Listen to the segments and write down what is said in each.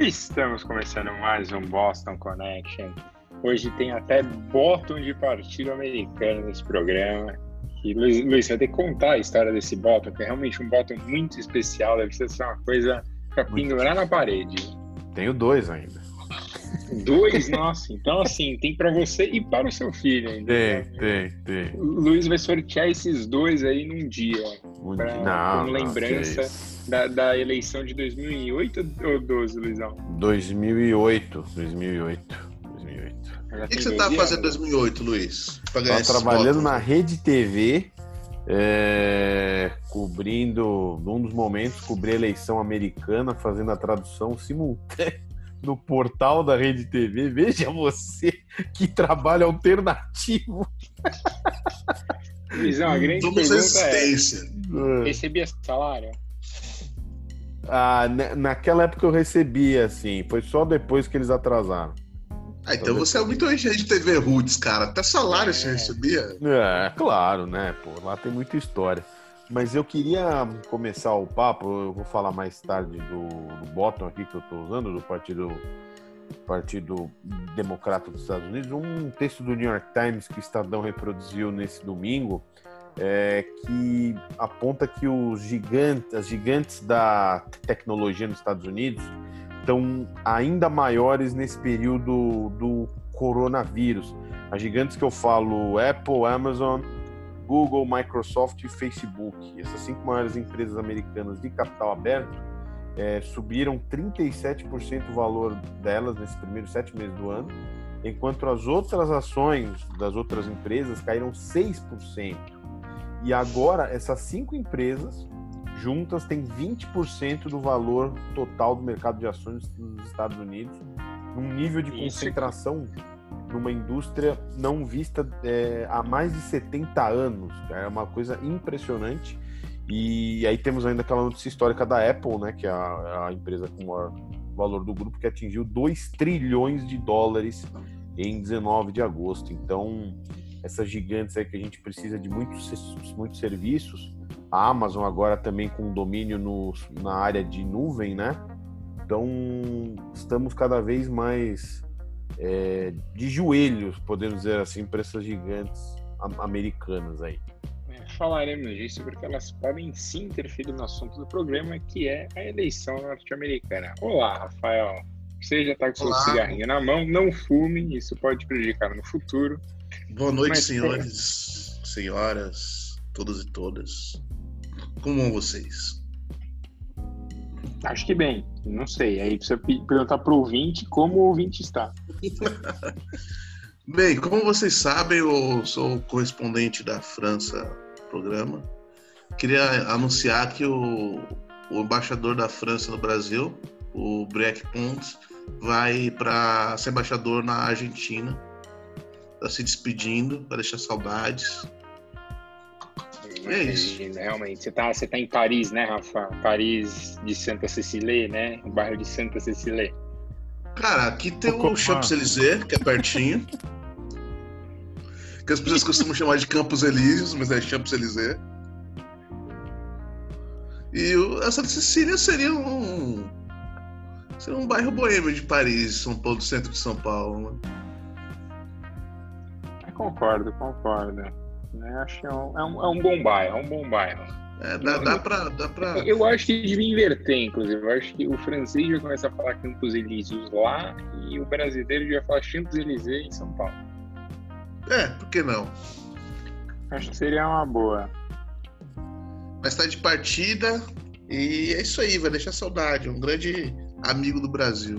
Estamos começando mais um Boston Connection. Hoje tem até bottom de partido americano nesse programa. E Luiz, Luiz, você vai ter que contar a história desse bottom, que é realmente um bottom muito especial, deve ser uma coisa para pendurar na parede. Tenho dois ainda. Dois? Nossa, então assim, tem para você e para o seu filho ainda. Tem, tem, tem. Luiz vai sortear esses dois aí num dia. Um pra, dia- não, como lembrança da, da eleição de 2008 ou 12, Luizão? 2008, 2008, 2008. O que, que você tá fazendo em 2008, Luiz? Pra ganhar Tava esses trabalhando votos? na Rede TV, é, cobrindo, num dos momentos, cobri a eleição americana, fazendo a tradução simultânea no portal da Rede TV. Veja você que trabalho alternativo. Luizão, a grande Somos pergunta é: resistência. recebia salário? Ah, na- naquela época eu recebia, assim, foi só depois que eles atrasaram. Ah, então você é muito agente de TV Roots, cara. Até salário você É. recebia. É, claro, né? Pô, lá tem muita história. Mas eu queria começar o papo, eu vou falar mais tarde do, do bottom aqui que eu estou usando, do Partido, Partido Democrata dos Estados Unidos, um texto do New York Times que o Estadão reproduziu nesse domingo, é, que aponta que os gigantes, as gigantes da tecnologia nos Estados Unidos estão ainda maiores nesse período do coronavírus. As gigantes que eu falo, Apple, Amazon, Google, Microsoft e Facebook. Essas cinco maiores empresas americanas de capital aberto eh, subiram 37% o valor delas nesses primeiros sete meses do ano, enquanto as outras ações das outras empresas caíram 6%. E agora essas cinco empresas juntas têm 20% do valor total do mercado de ações nos Estados Unidos, num nível de Isso. Numa indústria não vista é, há mais de 70 anos. cara. É uma coisa impressionante. E aí temos ainda aquela notícia histórica da Apple, né, que é a, a empresa com o maior valor do grupo, que atingiu 2 trilhões de dólares em 19 de agosto. Então, essas gigantes aí que a gente precisa de muitos, muitos serviços, a Amazon agora também com domínio no, na área de nuvem, né? Então, estamos cada vez mais é, de joelhos, podemos dizer assim, para essas gigantes am- americanas aí. É, Falaremos disso porque elas podem sim interferir no assunto do programa, que é a eleição norte-americana. Olá, Rafael. Você já está com seu Olá. cigarrinho na mão, não fume, isso pode prejudicar no futuro. Boa noite, Mas, senhores, senhoras, todos e todas. Como vão vocês? Acho que bem, não sei. Aí precisa pe- perguntar pro ouvinte como o ouvinte está. Bem, como vocês sabem, eu sou o correspondente da França programa. Queria anunciar que o, o embaixador da França no Brasil, o Breck Pontes, vai para ser embaixador na Argentina. Está se despedindo, vai deixar saudades. É isso. Imagina, Realmente, você tá, você tá em Paris, né, Rafa? Paris de Santa Cecília, né? O bairro de Santa Cecília. Cara, aqui tem Opa. o Champs-Élysées, que é pertinho. que as pessoas costumam chamar de Campos Elíseos, mas é Champs-Élysées. E o, a Santa Cecília seria um. Seria um bairro boêmio de Paris, São Paulo, do centro de São Paulo. Né? Concordo, concordo. Né, Acho que é um, é, um, é um bom bairro, é um bom bairro. É, dá, dá pra. Dá pra... Eu acho que devia inverter, inclusive. Eu acho que o francês vai começar a falar Campos Elíseos lá e o brasileiro devia falar Campos Elíseos em São Paulo. É, por que não? Acho que seria uma boa. Mas tá de partida e é isso aí, vai deixar saudade. Um grande amigo do Brasil.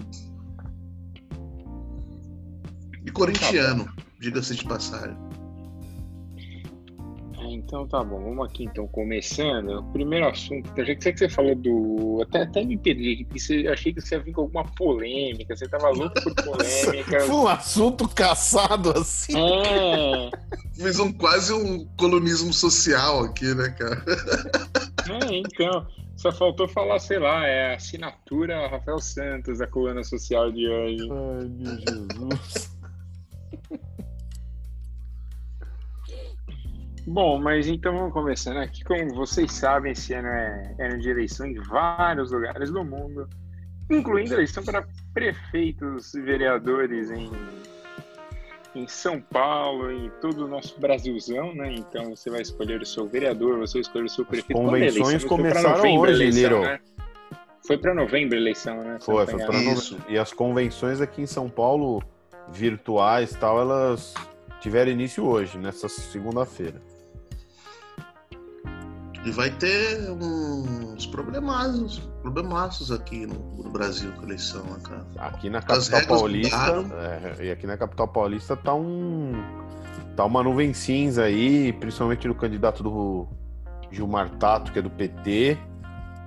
E corintiano, diga-se de passagem. Então tá bom, vamos aqui então, começando. O primeiro assunto, eu já que você falou do. Até, até me perdi aqui, porque você, achei que você ia vir com alguma polêmica, você tava louco por polêmica. Foi um assunto caçado assim. É, Fiz um quase um colonismo social aqui, né, cara? é, então. Só faltou falar, sei lá, é a assinatura Rafael Santos da coluna social de hoje. Ai, meu Jesus. Bom, mas então vamos começando aqui. Como vocês sabem, esse ano é ano de eleição em vários lugares do mundo. incluindo eleição para prefeitos e vereadores em, em São Paulo, em todo o nosso Brasilzão, né? Então você vai escolher o seu vereador, você vai escolher o seu prefeito. As convenções começaram hoje, eleição, Né? Foi para novembro a eleição, né? Foi, foi para novembro. E as convenções aqui em São Paulo, virtuais tal, elas tiveram início hoje, nessa segunda-feira. E vai ter uns problemaços, problemaços aqui no, no, Brasil com a eleição, né, cara? Aqui na capital paulista. É, e aqui na capital paulista tá um. tá uma nuvem cinza aí, principalmente no candidato do Gilmar Tato, que é do PT.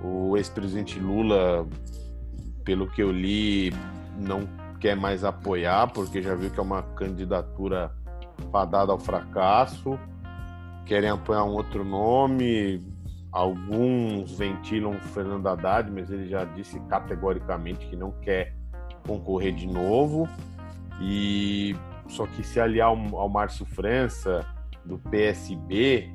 O ex-presidente Lula, pelo que eu li, não quer mais apoiar, porque já viu que é uma candidatura fadada ao fracasso querem apoiar um outro nome. Alguns ventilam Fernando Haddad, mas ele já disse categoricamente que não quer concorrer de novo. E só que se aliar ao, ao Márcio França do PSB,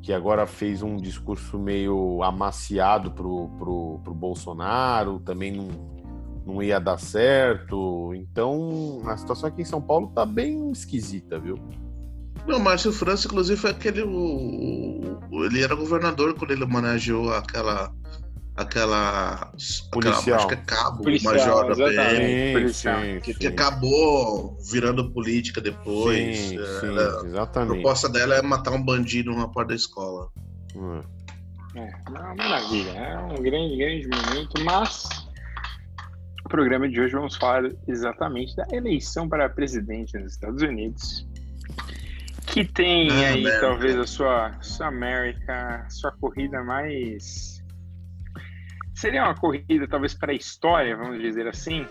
que agora fez um discurso meio amaciado pro, pro, pro Bolsonaro, também não, não ia dar certo. Então a situação aqui em São Paulo tá bem esquisita, viu? Não, Márcio França, inclusive, foi aquele. O, o, ele era governador quando ele homenageou aquela. Aquela. Policial. Aquela, acho que é cabo, Policial, major da PM. Sim, que, sim. que, acabou virando política depois. Sim, Ela, sim, exatamente. A proposta dela é matar um bandido na porta da escola. Hum. É, uma maravilha, é um grande, grande momento, mas no programa de hoje vamos falar exatamente da eleição para presidente nos Estados Unidos que tem ah, aí América. talvez a sua, sua América, sua corrida mais. Seria uma corrida talvez para a história, vamos dizer assim.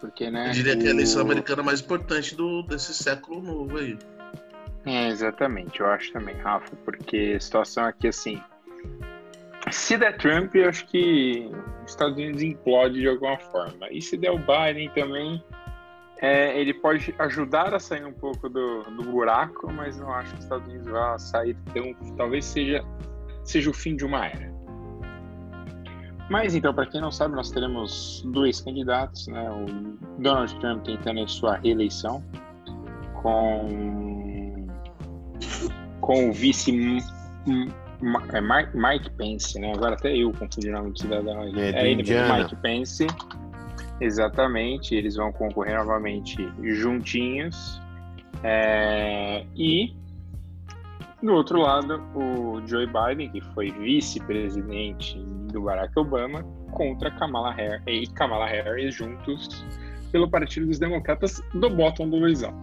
Porque, né? Eu diria o... que é a eleição americana mais importante do, desse século novo aí. É, exatamente, eu acho também, Rafa, porque a situação aqui assim. Se der Trump, eu acho que os Estados Unidos implode de alguma forma. E se der o Biden também, é, ele pode ajudar a sair um pouco do, do buraco, mas não acho que os Estados Unidos vá sair tão. Talvez seja, seja o fim de uma era. Mas então, para quem não sabe, nós teremos dois candidatos, né? O Donald Trump tentando a sua reeleição com com o vice é, Mike Pence, né? Agora até eu confundi o nome do cidadão. É, é ele, Mike Pence Exatamente, eles vão concorrer novamente juntinhos. É, e do outro lado, o Joe Biden, que foi vice-presidente do Barack Obama, contra Kamala Harris, e Kamala Harris juntos pelo Partido dos Democratas do bottom do Luizão.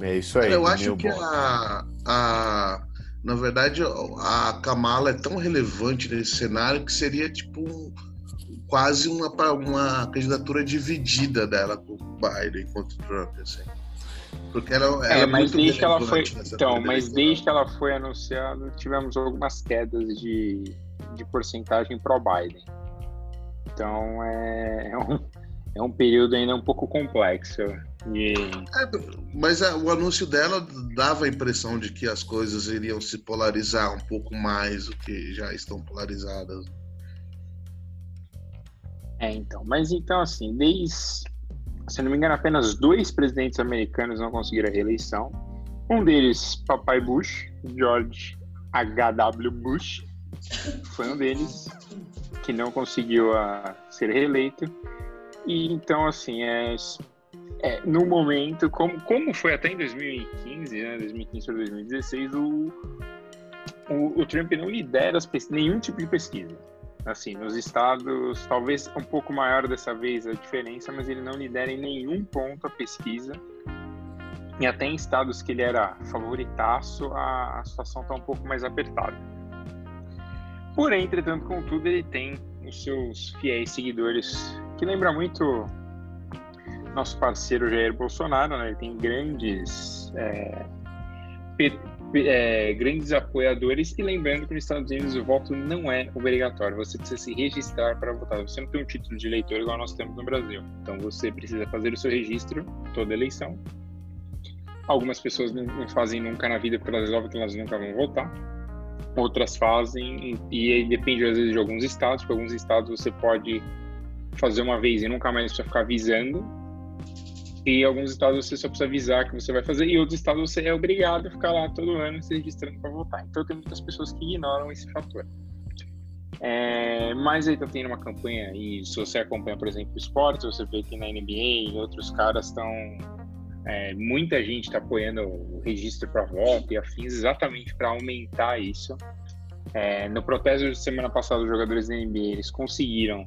É isso aí. Eu acho que a, a, na verdade, a Kamala é tão relevante nesse cenário que seria tipo quase uma, uma candidatura dividida dela com o Biden contra o Trump, assim. Porque ela, ela é, é mas desde que ela foi, então, mas desde que ela foi anunciada, tivemos algumas quedas de, de porcentagem pro Biden. Então é, é um, é um período ainda um pouco complexo. E... É, mas a, o anúncio dela dava a impressão de que as coisas iriam se polarizar um pouco mais do que já estão polarizadas. É, então. Mas então, assim, desde. Se não me engano, apenas dois presidentes americanos não conseguiram a reeleição. Um deles, Papai Bush, George H.W. Bush, foi um deles que não conseguiu a, ser reeleito. E então, assim, é, é, no momento, como, como foi até em 2015, né, 2015 para 2016, o, o, o Trump não lidera as, nenhum tipo de pesquisa. Assim, nos estados, talvez um pouco maior dessa vez a diferença, mas ele não lidera em nenhum ponto a pesquisa. E até em estados que ele era favoritaço, a, a situação está um pouco mais apertada. Porém, entretanto, contudo, ele tem os seus fiéis seguidores, que lembra muito nosso parceiro Jair Bolsonaro, né? Ele tem grandes é, é, grandes apoiadores. E lembrando que nos Estados Unidos o voto não é obrigatório, você precisa se registrar para votar. Você não tem um título de eleitor igual nós temos no Brasil. Então você precisa fazer o seu registro toda eleição. Algumas pessoas não fazem nunca na vida porque elas resolvem que elas nunca vão votar. Outras fazem, e aí depende às vezes de alguns estados. Porque alguns estados você pode fazer uma vez e nunca mais precisa ficar avisando. E alguns estados você só precisa avisar que você vai fazer, e outros estados você é obrigado a ficar lá todo ano se registrando para votar. Então tem muitas pessoas que ignoram esse fator. É, mas aí tá tendo uma campanha, e se você acompanha, por exemplo, esportes, você vê que na NBA e outros caras estão. É, muita gente está apoiando o registro para voto e afins exatamente para aumentar isso. É, no protesto de semana passada, os jogadores da NBA eles conseguiram,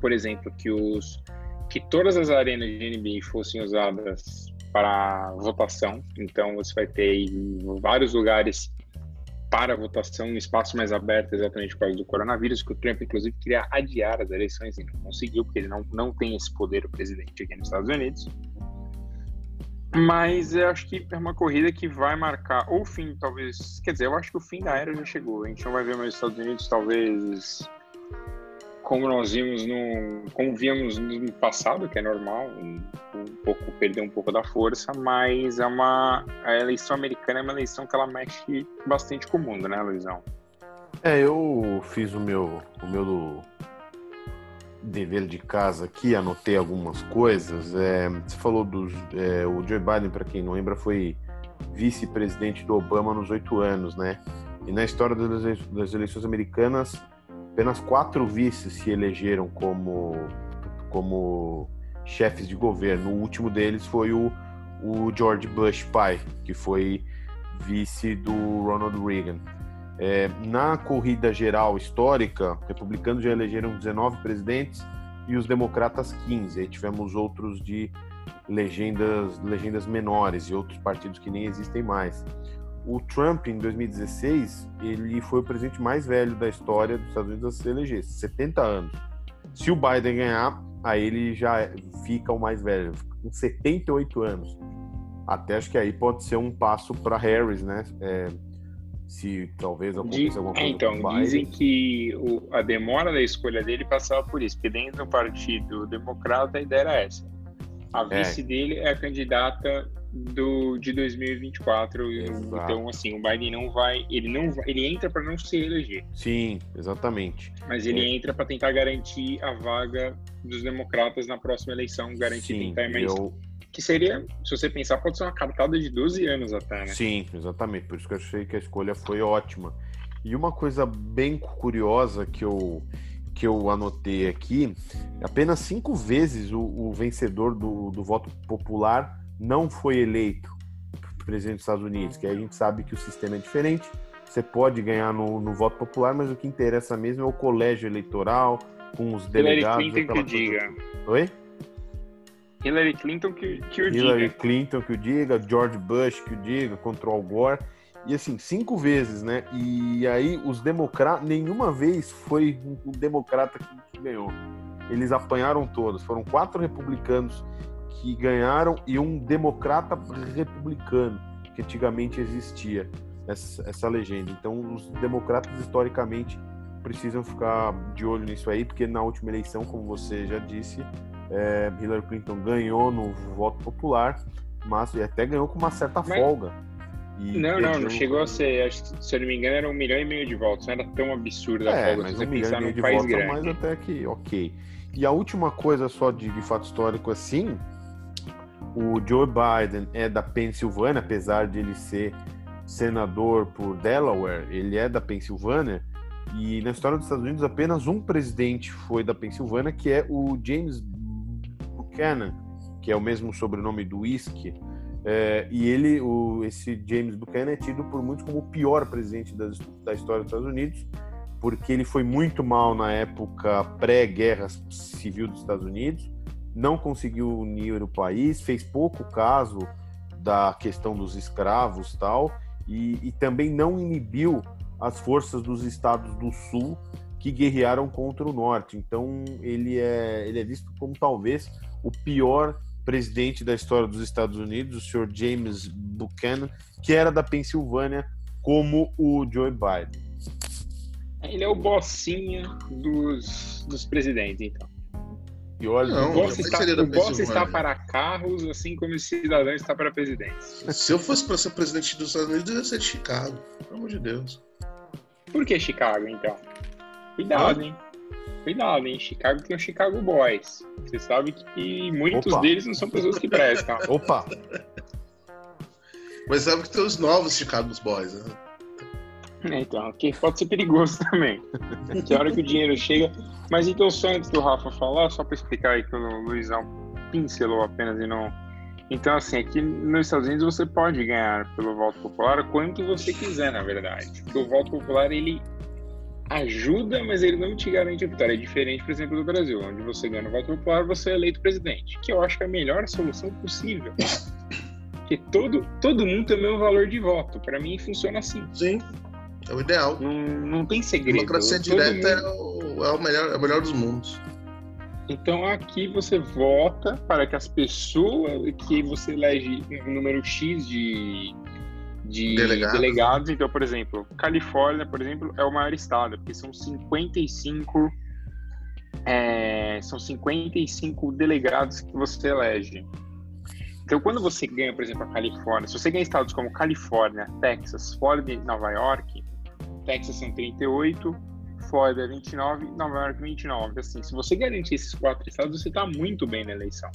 por exemplo, que os que todas as arenas de NBA fossem usadas para votação. Então você vai ter vários lugares para votação, um espaço mais aberto exatamente por causa do coronavírus, que o Trump, inclusive, queria adiar as eleições e não conseguiu, porque ele não, não tem esse poder, o presidente, aqui nos Estados Unidos. Mas eu acho que é uma corrida que vai marcar o fim, talvez. Quer dizer, eu acho que o fim da era já chegou. A gente não vai ver mais os Estados Unidos, talvez como nós vimos no, como víamos no passado, que é normal, um, um, pouco perder um pouco da força, mas é uma a eleição americana é uma eleição que ela mexe bastante com o mundo, né, Luizão? É, eu fiz o meu o meu dever de casa aqui, anotei algumas coisas. É, você falou dos é, o Joe Biden, para quem não lembra, foi vice-presidente do Obama nos oito anos, né? E na história das eleições americanas apenas quatro vices se elegeram como, como chefes de governo. O último deles foi o, o George Bush pai, que foi vice do Ronald Reagan. É, na corrida geral histórica, republicanos já elegeram 19 presidentes e os democratas 15. Aí tivemos outros de legendas, legendas menores e outros partidos que nem existem mais o Trump, em 2016, ele foi o presidente mais velho da história dos Estados Unidos a se eleger, 70 anos. Se o Biden ganhar, aí ele já fica o mais velho, com 78 anos. Até acho que aí pode ser um passo para Harris, né? É, se talvez aconteça alguma coisa. Então, dizem que o, a demora da escolha dele passava por isso, porque dentro do Partido Democrata a ideia era essa. A é. vice é. dele é a candidata do de 2024. Exato. Então, assim, o Biden não vai, ele não vai, ele entra para não se eleger. Sim, exatamente. Mas ele é. entra para tentar garantir a vaga dos democratas na próxima eleição, garantir Sim, tentar mais eu... que seria, se você pensar, pode ser uma cartada de 12 anos até, né? Sim, exatamente. Por isso que eu achei que a escolha foi ótima. E uma coisa bem curiosa que eu que eu anotei aqui, apenas cinco vezes o, o vencedor do, do voto popular não foi eleito presidente dos Estados Unidos, que a gente sabe que o sistema é diferente, você pode ganhar no, no voto popular, mas o que interessa mesmo é o colégio eleitoral, com os delegados. Hillary Clinton que o diga. Oi? Hillary Clinton que, que o Hillary diga. Hillary Clinton que o diga, George Bush que o diga, contra Al Gore. E assim, cinco vezes, né? E aí os democratas, nenhuma vez foi um democrata que ganhou. Eles apanharam todos. Foram quatro republicanos que ganharam e um democrata republicano, que antigamente existia essa, essa legenda. Então, os democratas, historicamente, precisam ficar de olho nisso aí, porque na última eleição, como você já disse, é, Hillary Clinton ganhou no voto popular, mas até ganhou com uma certa mas... folga. não, não, não chegou a ser. Se eu não me engano, era um milhão e meio de votos. Não era tão absurda a é, folga mas se um milhão e meio de votos, grande. mas até que ok. E a última coisa só de, de fato histórico assim o Joe Biden é da Pensilvânia, apesar de ele ser senador por Delaware, ele é da Pensilvânia. E na história dos Estados Unidos, apenas um presidente foi da Pensilvânia, que é o James Buchanan, que é o mesmo sobrenome do whisky. É, e ele, o, esse James Buchanan, é tido por muitos como o pior presidente da, da história dos Estados Unidos, porque ele foi muito mal na época pré-guerra civil dos Estados Unidos não conseguiu unir o país, fez pouco caso da questão dos escravos tal, e, e também não inibiu as forças dos estados do sul que guerrearam contra o norte. Então ele é, ele é visto como talvez o pior presidente da história dos Estados Unidos, o senhor James Buchanan, que era da Pensilvânia, como o Joe Biden. Ele é o bossinha dos, dos presidentes, então. E olha, não, o boss, está, o boss está para carros, assim como o cidadão está para presidência. Se eu fosse para ser presidente dos Estados Unidos, eu ia ser de Chicago. Pelo amor de Deus. Por que Chicago, então? Cuidado, ah? hein? cuidado, em Chicago tem o Chicago Boys. Você sabe que muitos Opa. deles não são pessoas que prestam. Opa! Mas sabe que tem os novos Chicago Boys, né? É, então, que pode ser perigoso também. Que a hora que o dinheiro chega. Mas então, só antes do Rafa falar, só para explicar aí que o Luizão pincelou apenas e não. Então, assim, aqui nos Estados Unidos você pode ganhar pelo voto popular quanto você quiser, na verdade. Porque o voto popular ele ajuda, mas ele não te garante a vitória. É diferente, por exemplo, do Brasil, onde você ganha no voto popular, você é eleito presidente, que eu acho que é a melhor solução possível. Porque todo, todo mundo tem o mesmo valor de voto. Para mim, funciona assim. Sim, é o ideal. Não, não tem segredo. Democracia direta é, o, é, o melhor, é o melhor dos mundos. Então aqui você vota para que as pessoas que você elege um número X de de Delegado. delegados. Então, por exemplo, Califórnia, por exemplo, é o maior estado, porque são 55 é, são 55 delegados que você elege. Então, quando você ganha, por exemplo, a Califórnia, se você ganha estados como Califórnia, Texas, Florida e Nova York, Texas são 38, Florida 29, Nova York 29. Assim, se você garantir esses quatro estados, você está muito bem na eleição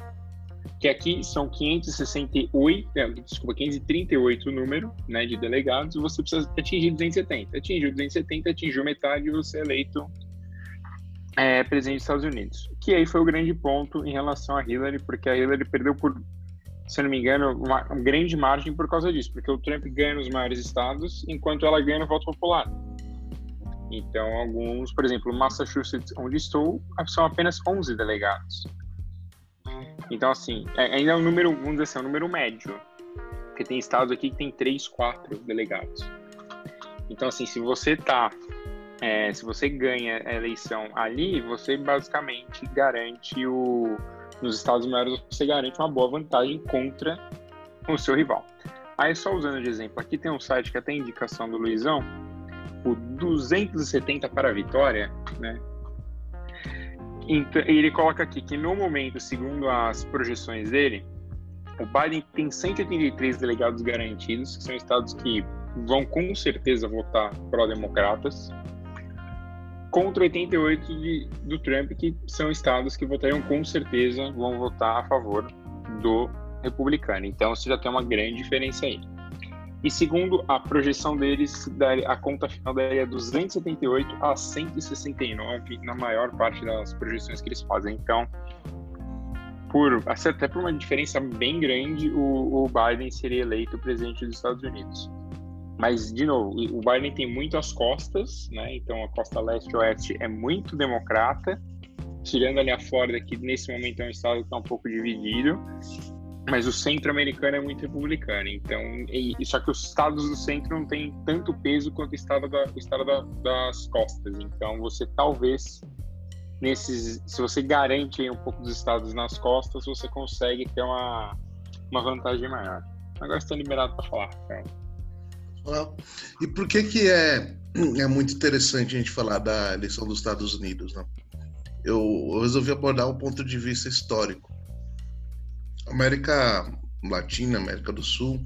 que aqui são 568, não, desculpa, 538 o número né, de delegados, você precisa atingir 270. Atingiu 270, atingiu metade e você é eleito é, presidente dos Estados Unidos. Que aí foi o grande ponto em relação a Hillary, porque a Hillary perdeu por, se não me engano, uma grande margem por causa disso, porque o Trump ganha nos maiores estados, enquanto ela ganha no voto popular. Então, alguns, por exemplo, Massachusetts, onde estou, são apenas 11 delegados. Então, assim, é, ainda é um número, vamos dizer assim, é um número médio. Porque tem estados aqui que tem três, quatro delegados. Então, assim, se você tá. É, se você ganha a eleição ali, você basicamente garante o. Nos estados maiores, você garante uma boa vantagem contra o seu rival. Aí, só usando de exemplo, aqui tem um site que até indicação do Luizão, o 270 para a vitória, né? Então, ele coloca aqui que no momento, segundo as projeções dele, o Biden tem 183 delegados garantidos, que são estados que vão com certeza votar pró-democratas, contra 88 de, do Trump, que são estados que votariam com certeza, vão votar a favor do republicano. Então você já tem uma grande diferença aí. E segundo a projeção deles, a conta final daria 278 a 169 na maior parte das projeções que eles fazem. Então, por até por uma diferença bem grande, o, o Biden seria eleito presidente dos Estados Unidos. Mas, de novo, o Biden tem muito as costas, né? Então, a costa leste e oeste é muito democrata, tirando ali a Flórida, que nesse momento é um estado que está um pouco dividido mas o centro americano é muito republicano. Então, e, só que os estados do centro não têm tanto peso quanto o estado, da, o estado da, das costas. Então, você talvez nesses, se você garante um pouco dos estados nas costas, você consegue ter uma, uma vantagem maior. Agora estou liberado para falar. Então. E por que que é é muito interessante a gente falar da eleição dos Estados Unidos, né? Eu, eu resolvi abordar o ponto de vista histórico América Latina, América do Sul,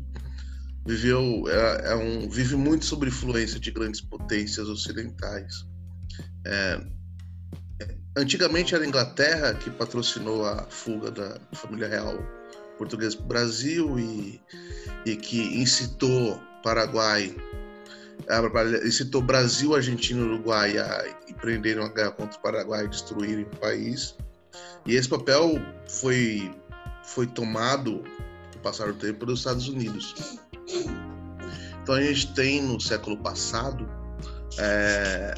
viveu é, é um, vive muito sob influência de grandes potências ocidentais. É, antigamente era a Inglaterra que patrocinou a fuga da família real portuguesa para o Brasil e, e que incitou Paraguai, incitou Brasil, Argentina e Uruguai a empreenderem uma guerra contra o Paraguai e destruírem o país. E esse papel foi foi tomado, com o passar do tempo, pelos Estados Unidos. Então a gente tem no século passado é,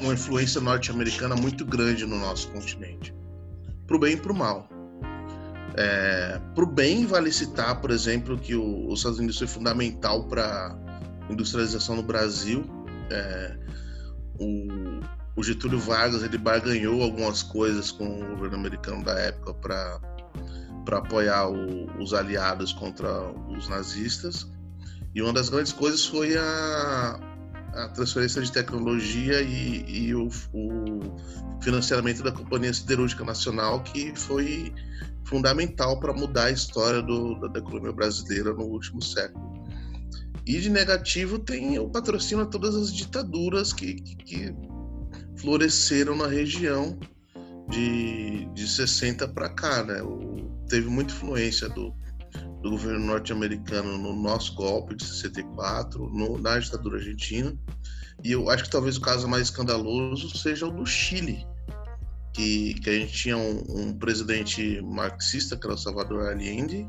uma influência norte-americana muito grande no nosso continente, para o bem e para o mal. É, para o bem, vale citar, por exemplo, que o, os Estados Unidos foi fundamental para a industrialização no Brasil. É, o, o Getúlio Vargas ele barganhou algumas coisas com o governo americano da época para para apoiar o, os aliados contra os nazistas. E uma das grandes coisas foi a, a transferência de tecnologia e, e o, o, financiamento da Companhia Siderúrgica Nacional, que foi fundamental para mudar a história do, da economia brasileira no último século. E de negativo tem o patrocínio a todas as ditaduras que, que, que floresceram na região de, de 60 para cá, né? O, teve muita influência do, do governo norte-americano no nosso golpe de 64, no, na ditadura argentina. E eu acho que talvez o caso mais escandaloso seja o do Chile, que, que a gente tinha um, um presidente marxista, que era o Salvador Allende,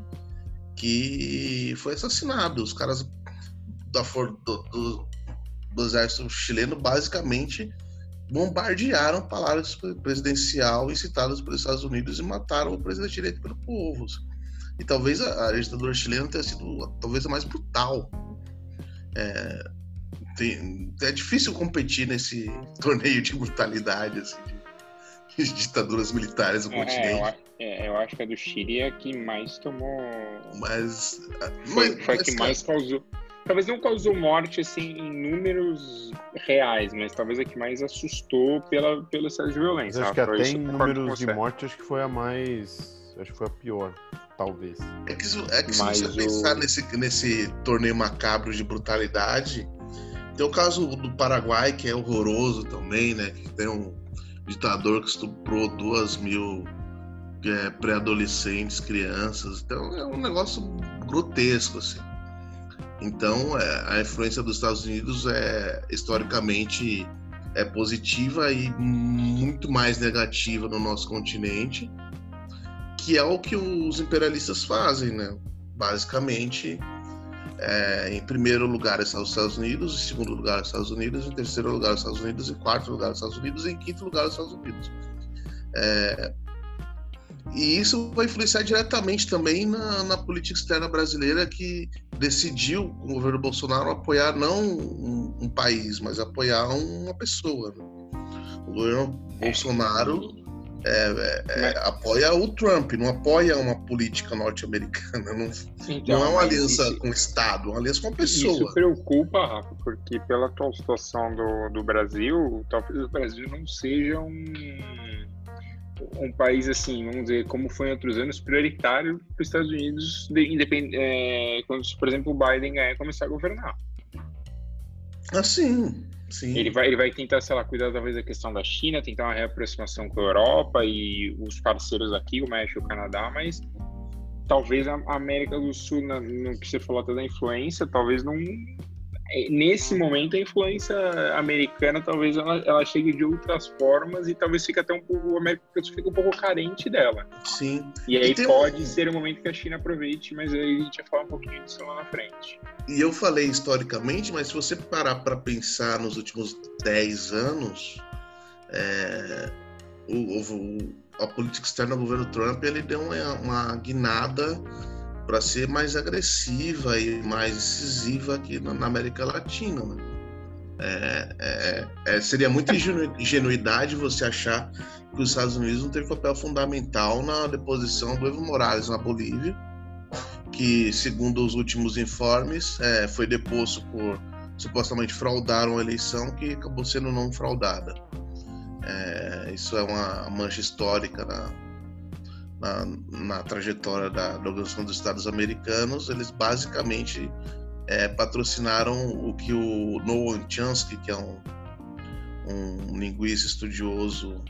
que foi assassinado. Os caras da, do, do, do exército chileno basicamente bombardearam o palácio presidencial incitados pelos Estados Unidos e mataram o presidente eleito pelo povo. E talvez a, a ditadura chilena tenha sido talvez a mais brutal. É, tem, é difícil competir nesse torneio de brutalidade assim, de, de ditaduras militares no é, continente. Eu, é, eu acho que a do Chile é a que mais tomou. Mas. Foi, mas, foi a que mais causou talvez não causou morte assim em números reais, mas talvez a que mais assustou pela, pelo excesso de violência. Mas acho que até em números de morte, acho que foi a mais. Acho que foi a pior, talvez. É que, é que se mas você o... pensar nesse, nesse torneio macabro de brutalidade, tem o caso do Paraguai, que é horroroso também, né? Que tem um ditador que estuprou duas mil é, pré-adolescentes, crianças. Então é um negócio grotesco, assim. Então, é, a influência dos Estados Unidos é historicamente é positiva e muito mais negativa no nosso continente, que é o que os imperialistas fazem, né? Basicamente, é, em primeiro lugar estão os Estados Unidos, em segundo lugar os Estados Unidos, em terceiro lugar os Estados Unidos, em quarto lugar os Estados Unidos em quinto lugar os Estados Unidos. É, e isso vai influenciar diretamente também na, na, política externa brasileira que decidiu, com o governo Bolsonaro, apoiar não um, um país, mas apoiar uma pessoa. Né? O governo Bolsonaro é, é, é, apoia o Trump, não apoia uma política norte-americana. Não, então, não, é uma aliança isso, com o Estado, é uma aliança com a pessoa. Isso preocupa, Rafa, porque pela atual situação do, do Brasil, talvez o Brasil não seja um um país assim, vamos dizer, como foi em outros anos, prioritário para os Estados Unidos, independ, é, quando, por exemplo, o Biden ganhar começar a governar. Ah, sim. Sim. Ele vai, ele vai tentar, sei lá, cuidar talvez da questão da China, tentar uma reaproximação com a Europa e os parceiros aqui, o México e o Canadá, mas talvez a América do Sul, no que você falou até da influência, talvez não, nesse momento a influência americana talvez ela, ela, chegue de outras formas e talvez fique até um pouco o América fique um pouco carente dela. Sim. E aí e pode um... ser o momento que a China aproveite, mas aí a gente vai falar um pouquinho disso lá na frente. E eu falei historicamente, mas se você parar para pensar nos últimos 10 anos, é, o, o, a política externa do governo Trump ele deu uma, uma guinada para ser mais agressiva e mais incisiva aqui na, América Latina. Né? É, é, é, seria muita ingenuidade você achar que os Estados Unidos não teve papel fundamental na deposição do Evo Morales na Bolívia, que, segundo os últimos informes, é, foi deposto por supostamente fraudar uma eleição que acabou sendo não fraudada. É, isso é uma mancha histórica na, na, na trajetória da, da Organização dos Estados Americanos, eles basicamente é, patrocinaram o que o Noam Chomsky, que é um, um linguista estudioso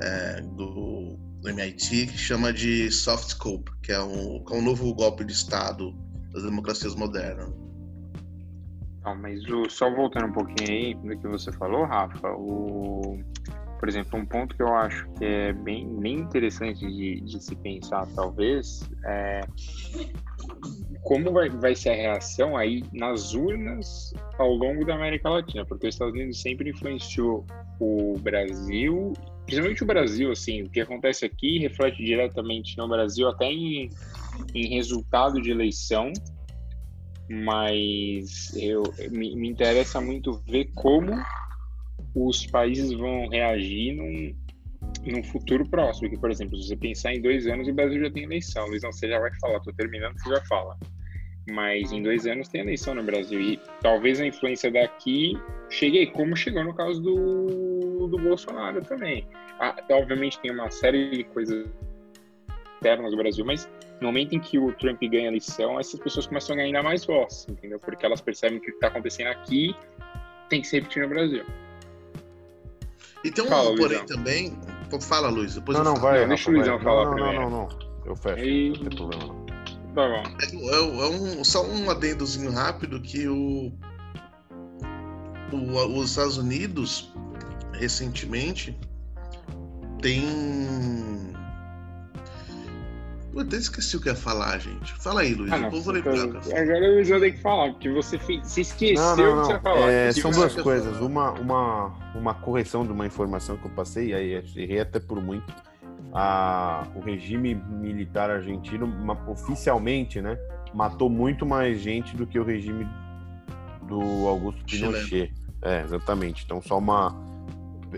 é, do, do, MIT, que chama de soft scope, que é um, que é um novo golpe de Estado das democracias modernas. Ah, mas o, só voltando um pouquinho aí do que você falou, Rafa, o, por exemplo, um ponto que eu acho que é bem, bem interessante de, de se pensar, talvez, é como vai, vai ser a reação aí nas urnas ao longo da América Latina, porque os Estados Unidos sempre influenciou o Brasil, principalmente o Brasil, assim, o que acontece aqui reflete diretamente no Brasil, até em, em resultado de eleição, mas eu, me, me interessa muito ver como os países vão reagir num, num futuro próximo. Que, por exemplo, se você pensar em dois anos, o Brasil já tem eleição. Luiz, você já vai falar, estou terminando, você já fala. Mas em dois anos tem eleição no Brasil. E talvez a influência daqui chegue como chegou no caso do, do Bolsonaro também. Ah, obviamente tem uma série de coisas internas do Brasil, mas no momento em que o Trump ganha a eleição, essas pessoas começam a ganhar ainda mais voz, entendeu? Porque elas percebem que o que está acontecendo aqui tem que se repetir no Brasil. E tem um Fala, porém Luizão. também. Fala, Luiz. Depois Não, não, vai. Não, deixa o Luizão vai. falar não, não, primeiro. não, não, não. Eu fecho. E- Não tem problema, não. Tá bom. É, é um, só um adendozinho rápido que o, o- os Estados Unidos recentemente tem eu até esqueci o que ia falar, gente. Fala aí, Luiz. Ah, eu não, vou lembrar. agora o Luizão tem que falar, porque você se esqueceu Não, do não, que você ia não. falar. É, são duas coisas. Uma, uma, uma correção de uma informação que eu passei, aí errei até por muito. A, o regime militar argentino, oficialmente, né, matou muito mais gente do que o regime do Augusto. Pinochet. É, exatamente. Então, só uma.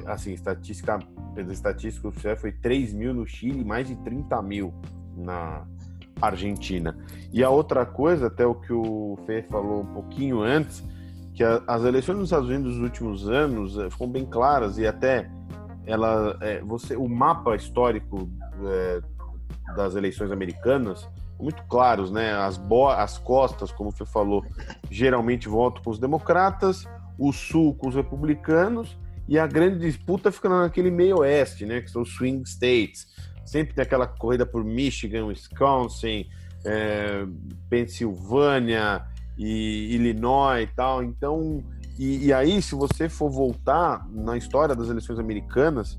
Assim, estatística. Pela estatística oficial foi 3 mil no Chile mais de 30 mil na Argentina. E a outra coisa, até o que o Fê falou um pouquinho antes, que a- as eleições nos Estados Unidos nos últimos anos eh, ficam bem claras e até ela, eh, você, o mapa histórico eh, das eleições americanas muito claros, né? As, as costas, como o Fê falou, geralmente votam com os democratas, o sul com os republicanos e a grande disputa fica naquele meio oeste, né? Que são os swing states. Sempre tem aquela corrida por Michigan, Wisconsin, eh, Pensilvânia e Illinois e tal. Então, e, e aí, se você for voltar na história das eleições americanas,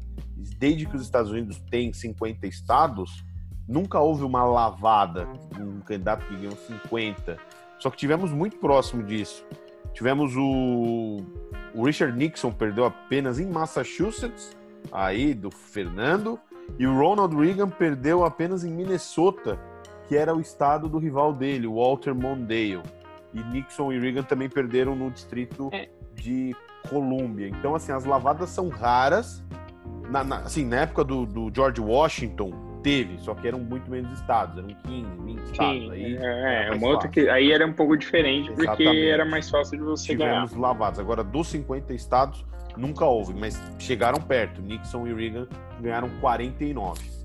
desde que os Estados Unidos têm 50 estados, nunca houve uma lavada, um candidato que ganhou 50. Só que tivemos muito próximo disso. Tivemos o, o Richard Nixon perdeu apenas em Massachusetts, aí do Fernando, e o Ronald Reagan perdeu apenas em Minnesota, que era o estado do rival dele, Walter Mondale. E Nixon e Reagan também perderam no distrito É. de Colômbia. Então, assim, as lavadas são raras. Na, na- assim, na época do, do George Washington, teve, só que eram muito menos estados, eram 15, 20 estados. Sim, Aí é, era é uma outra que aí era um pouco diferente, porque Exatamente. era mais fácil de você ganhar. tivemos lavados. Agora, dos 50 estados, nunca houve, mas chegaram perto. Nixon e Reagan ganharam 49.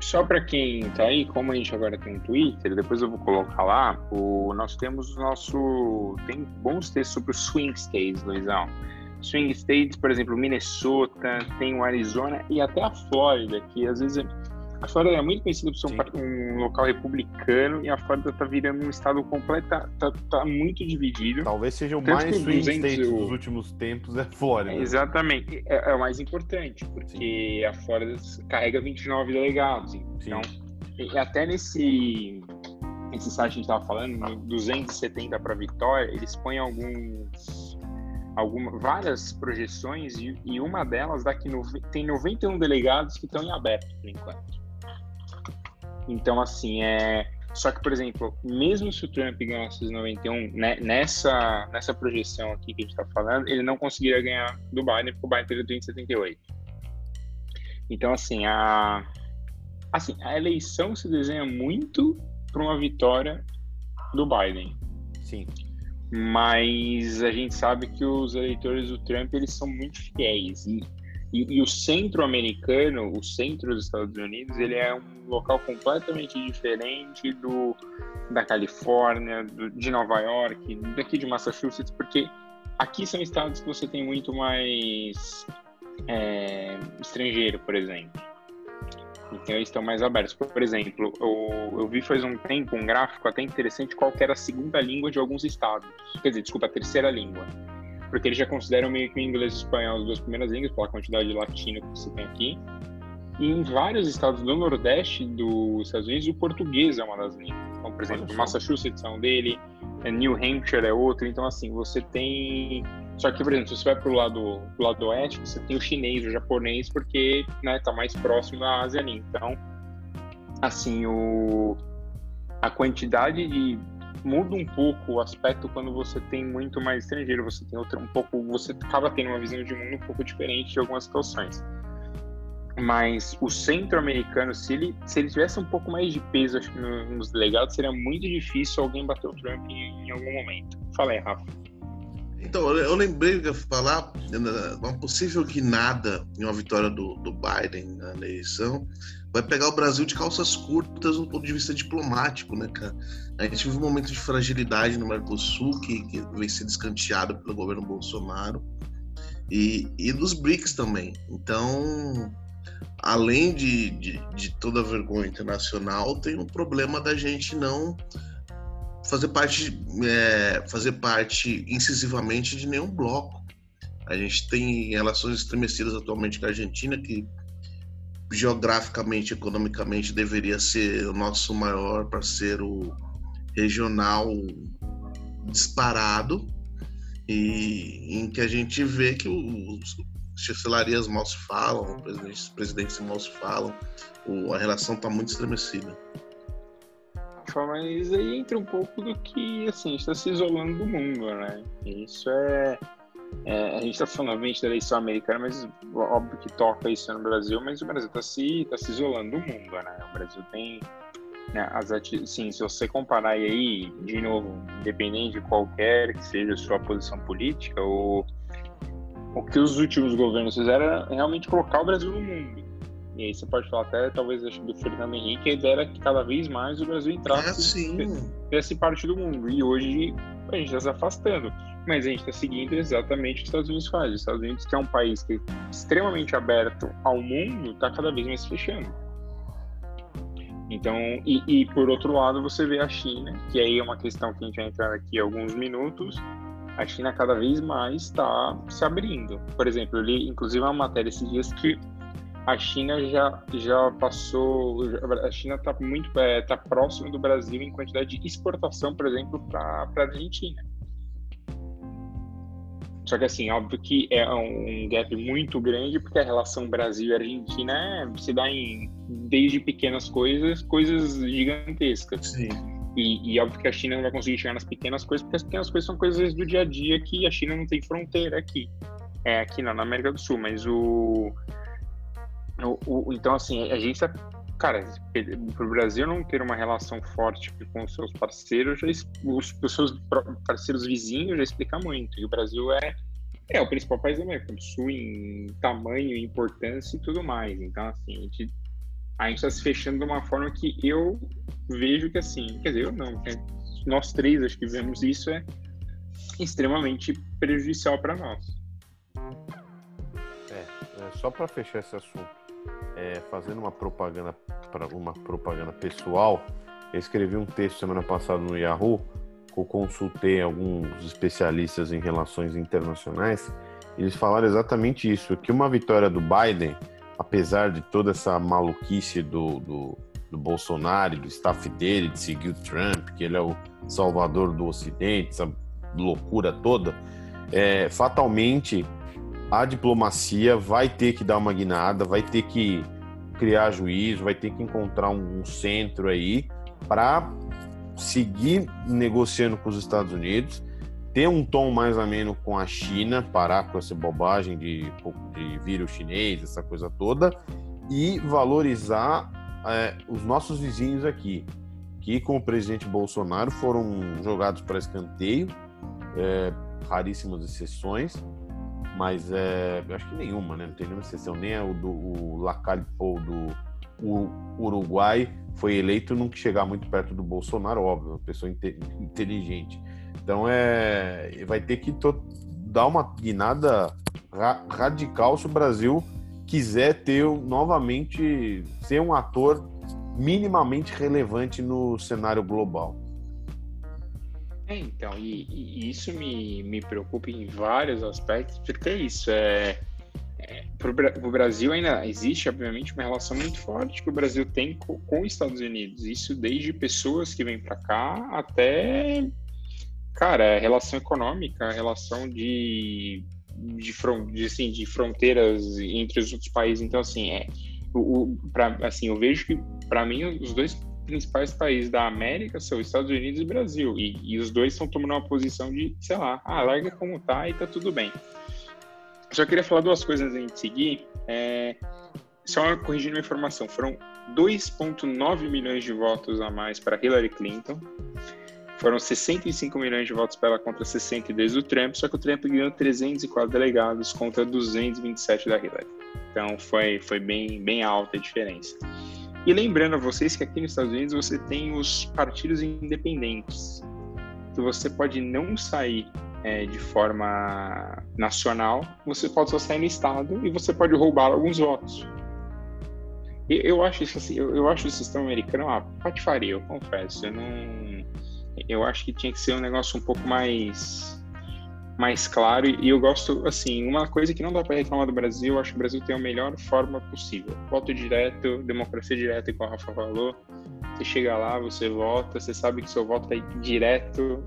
Só para quem tá aí, como a gente agora tem um Twitter, depois eu vou colocar lá, o, nós temos o nosso. Tem bons textos sobre os swing states, Luizão. Swing states, por exemplo, Minnesota, tem o Arizona e até a Flórida, que às vezes. é- A Flórida é muito conhecida por ser um, Sim. um local republicano e a Flórida tá virando um estado completo, tá, tá, tá muito dividido. Talvez seja o Tanto mais swing 200 state o- dos últimos tempos é Flórida. Exatamente, é, é o mais importante, porque a Flórida carrega 29 delegados. Então, e até nesse, nesse site que a gente estava falando, no 270 para Vitória, eles põem alguns, alguma, várias projeções e, e uma delas dá que nove- tem 91 delegados que estão em aberto por enquanto. Então, assim, é. Só que, por exemplo, mesmo se o Trump ganhasse os 91, né, nessa, nessa projeção aqui que a gente está falando, ele não conseguiria ganhar do Biden, porque o Biden teria 278. Então, assim, a, assim, a eleição se desenha muito para uma vitória do Biden. Sim. Mas a gente sabe que os eleitores do Trump eles são muito fiéis. E, e, e o centro americano, o centro dos Estados Unidos, ele é um local completamente diferente do da Califórnia, do, de Nova York, daqui de Massachusetts, porque aqui são estados que você tem muito mais é, estrangeiro, por exemplo. Então eles estão mais abertos. Por exemplo, eu, eu vi faz um tempo um gráfico até interessante qual era a segunda língua de alguns estados. Quer dizer, desculpa, a terceira língua. Porque eles já consideram meio que o inglês e o espanhol as duas primeiras línguas, pela quantidade de latino que você tem aqui. E em vários estados do Nordeste dos Estados Unidos, o português é uma das línguas. Então, por exemplo. Massachusetts é um dele, é New Hampshire é outro. Então, assim, você tem só que, por exemplo, se você vai pro lado, pro lado oeste, você tem o chinês, o japonês, porque né, tá mais próximo da Ásia ali. Então, assim, o, a quantidade de. Muda um pouco o aspecto quando você tem muito mais estrangeiro, você tem outra, um pouco. Você acaba tendo uma visão de mundo um pouco diferente de algumas situações. Mas o centro-americano, se ele, se ele tivesse um pouco mais de peso, acho que no- nos delegados, seria muito difícil alguém bater o Trump em, em algum momento. Fala aí, Rafa. Então, eu lembrei que eu ia falar, né, uma possível guinada em uma vitória do, do Biden na eleição vai pegar o Brasil de calças curtas do ponto de vista diplomático, né, cara? A gente vive um momento de fragilidade no Mercosul que, que vem sendo escanteado pelo governo Bolsonaro. e, e dos BRICS também. Então, além de, de, de, toda vergonha internacional, tem um problema da gente não fazer parte, é, fazer parte incisivamente de nenhum bloco. A gente tem relações estremecidas atualmente com a Argentina, que geograficamente, economicamente, deveria ser o nosso maior parceiro regional disparado, e em que a gente vê que os chancelarias mal se falam, os presidentes mal se falam, a relação está muito estremecida. Mas aí entra um pouco do que assim está se isolando do mundo, né? Isso é, é a gente está falando obviamente da eleição americana, mas óbvio que toca isso no Brasil, mas o Brasil está se tá se isolando do mundo, né? O Brasil tem né, as sim, se você comparar aí, de novo, independente de qualquer que seja a sua posição política, o, o que os últimos governos fizeram era realmente colocar o Brasil no mundo. E aí você pode falar até, talvez, acho, do Fernando Henrique, a ideia era que cada vez mais o Brasil entrasse é, parte do mundo. E hoje a gente está se afastando. Mas a gente está seguindo exatamente o que os Estados Unidos faz. Os Estados Unidos, que é um país que é extremamente aberto ao mundo, está cada vez mais fechando. Então, e, e, por outro lado, você vê a China, que aí é uma questão que a gente vai entrar aqui alguns minutos. A China cada vez mais está se abrindo. Por exemplo, eu li inclusive uma matéria esses dias que a China já, já passou. A China está muito é, tá próximo do Brasil em quantidade de exportação, por exemplo, para a Argentina. Só que assim, óbvio que é um gap muito grande, porque a relação Brasil e Argentina é, se dá em desde pequenas coisas, coisas gigantescas. Sim. E, e óbvio que a China não vai conseguir chegar nas pequenas coisas, porque as pequenas coisas são coisas do dia a dia que a China não tem fronteira aqui. É aqui não, na América do Sul, mas o, o, o então assim, a gente tá cara, para o Brasil não ter uma relação forte com os seus parceiros, já, os, os, seus parceiros vizinhos já explica muito. E o Brasil é, é o principal país da América do Sul em tamanho, importância e tudo mais. Então, assim, a gente a está se fechando de uma forma que eu vejo que, assim, quer dizer, eu não, né? nós três acho que vemos isso, é extremamente prejudicial para nós. É, é só para fechar esse assunto é, fazendo uma propaganda para uma propaganda pessoal, eu escrevi um texto semana passada no Yahoo, eu consultei alguns especialistas em relações internacionais, eles falaram exatamente isso, que uma vitória do Biden, apesar de toda essa maluquice do, do, do Bolsonaro, do staff dele, de seguir o Trump, que ele é o salvador do Ocidente, essa loucura toda, é, fatalmente a diplomacia vai ter que dar uma guinada, vai ter que criar juízo, vai ter que encontrar um, centro aí para seguir negociando com os Estados Unidos, ter um tom mais ameno com a China, parar com essa bobagem de, de vírus chinês, essa coisa toda, e valorizar é, os nossos vizinhos aqui, que com o presidente Bolsonaro foram jogados para escanteio, é, raríssimas exceções, mas é, acho que nenhuma, né? Não tem nenhuma exceção. Nem o do o do Uruguai foi eleito não chegar muito perto do Bolsonaro, óbvio, uma pessoa inteligente. Então é, vai ter que dar uma guinada ra radical se o Brasil quiser ter novamente ser um ator minimamente relevante no cenário global. É, então, e, e, isso me, me preocupa em vários aspectos, porque é isso, é, é para o Brasil ainda existe, obviamente, uma relação muito forte que o Brasil tem com, com os Estados Unidos, isso desde pessoas que vêm para cá até, cara, relação econômica, relação de, de, de, assim, de fronteiras entre os outros países, então, assim, é, o, o pra, assim eu vejo que, para mim, os dois principais países da América são os Estados Unidos e Brasil. E, e os dois estão tomando uma posição de, sei lá, ah, larga como tá e tá tudo bem. Só queria falar duas coisas antes de seguir. É, só corrigindo uma informação: foram 2,9 milhões de votos a mais para Hillary Clinton. Foram 65 milhões de votos para ela contra 62 do Trump, só que o Trump ganhou 304 delegados contra 227 da Hillary. Então foi, foi bem, bem alta a diferença. E lembrando a vocês que aqui nos Estados Unidos você tem os partidos independentes, que você pode não sair é, de forma nacional, você pode só sair no estado e você pode roubar alguns votos. Eu acho isso assim, eu, eu acho o sistema americano uma patifaria, eu confesso. Eu não, eu acho que tinha que ser um negócio um pouco mais mais claro. E eu gosto assim uma coisa que não dá para reclamar do Brasil eu acho que o Brasil tem a melhor forma possível. Voto direto democracia direta igual a Rafa falou. Você chega lá você vota você sabe que seu voto é direto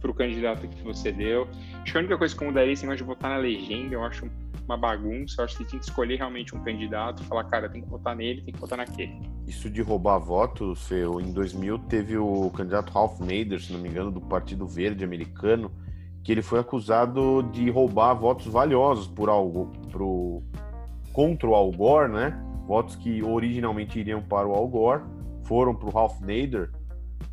para o candidato que você deu. Acho que a única coisa que mudaria é de votar na legenda eu acho uma bagunça eu acho que tem que escolher realmente um candidato falar cara tem que votar nele tem que votar naquele isso de roubar votos Feu, em 2000 teve o candidato Ralph Nader se não me engano do Partido Verde americano que ele foi acusado de roubar votos valiosos por algo pro contra o Al Gore, né? Votos que originalmente iriam para o Al Gore foram para o Ralph Nader.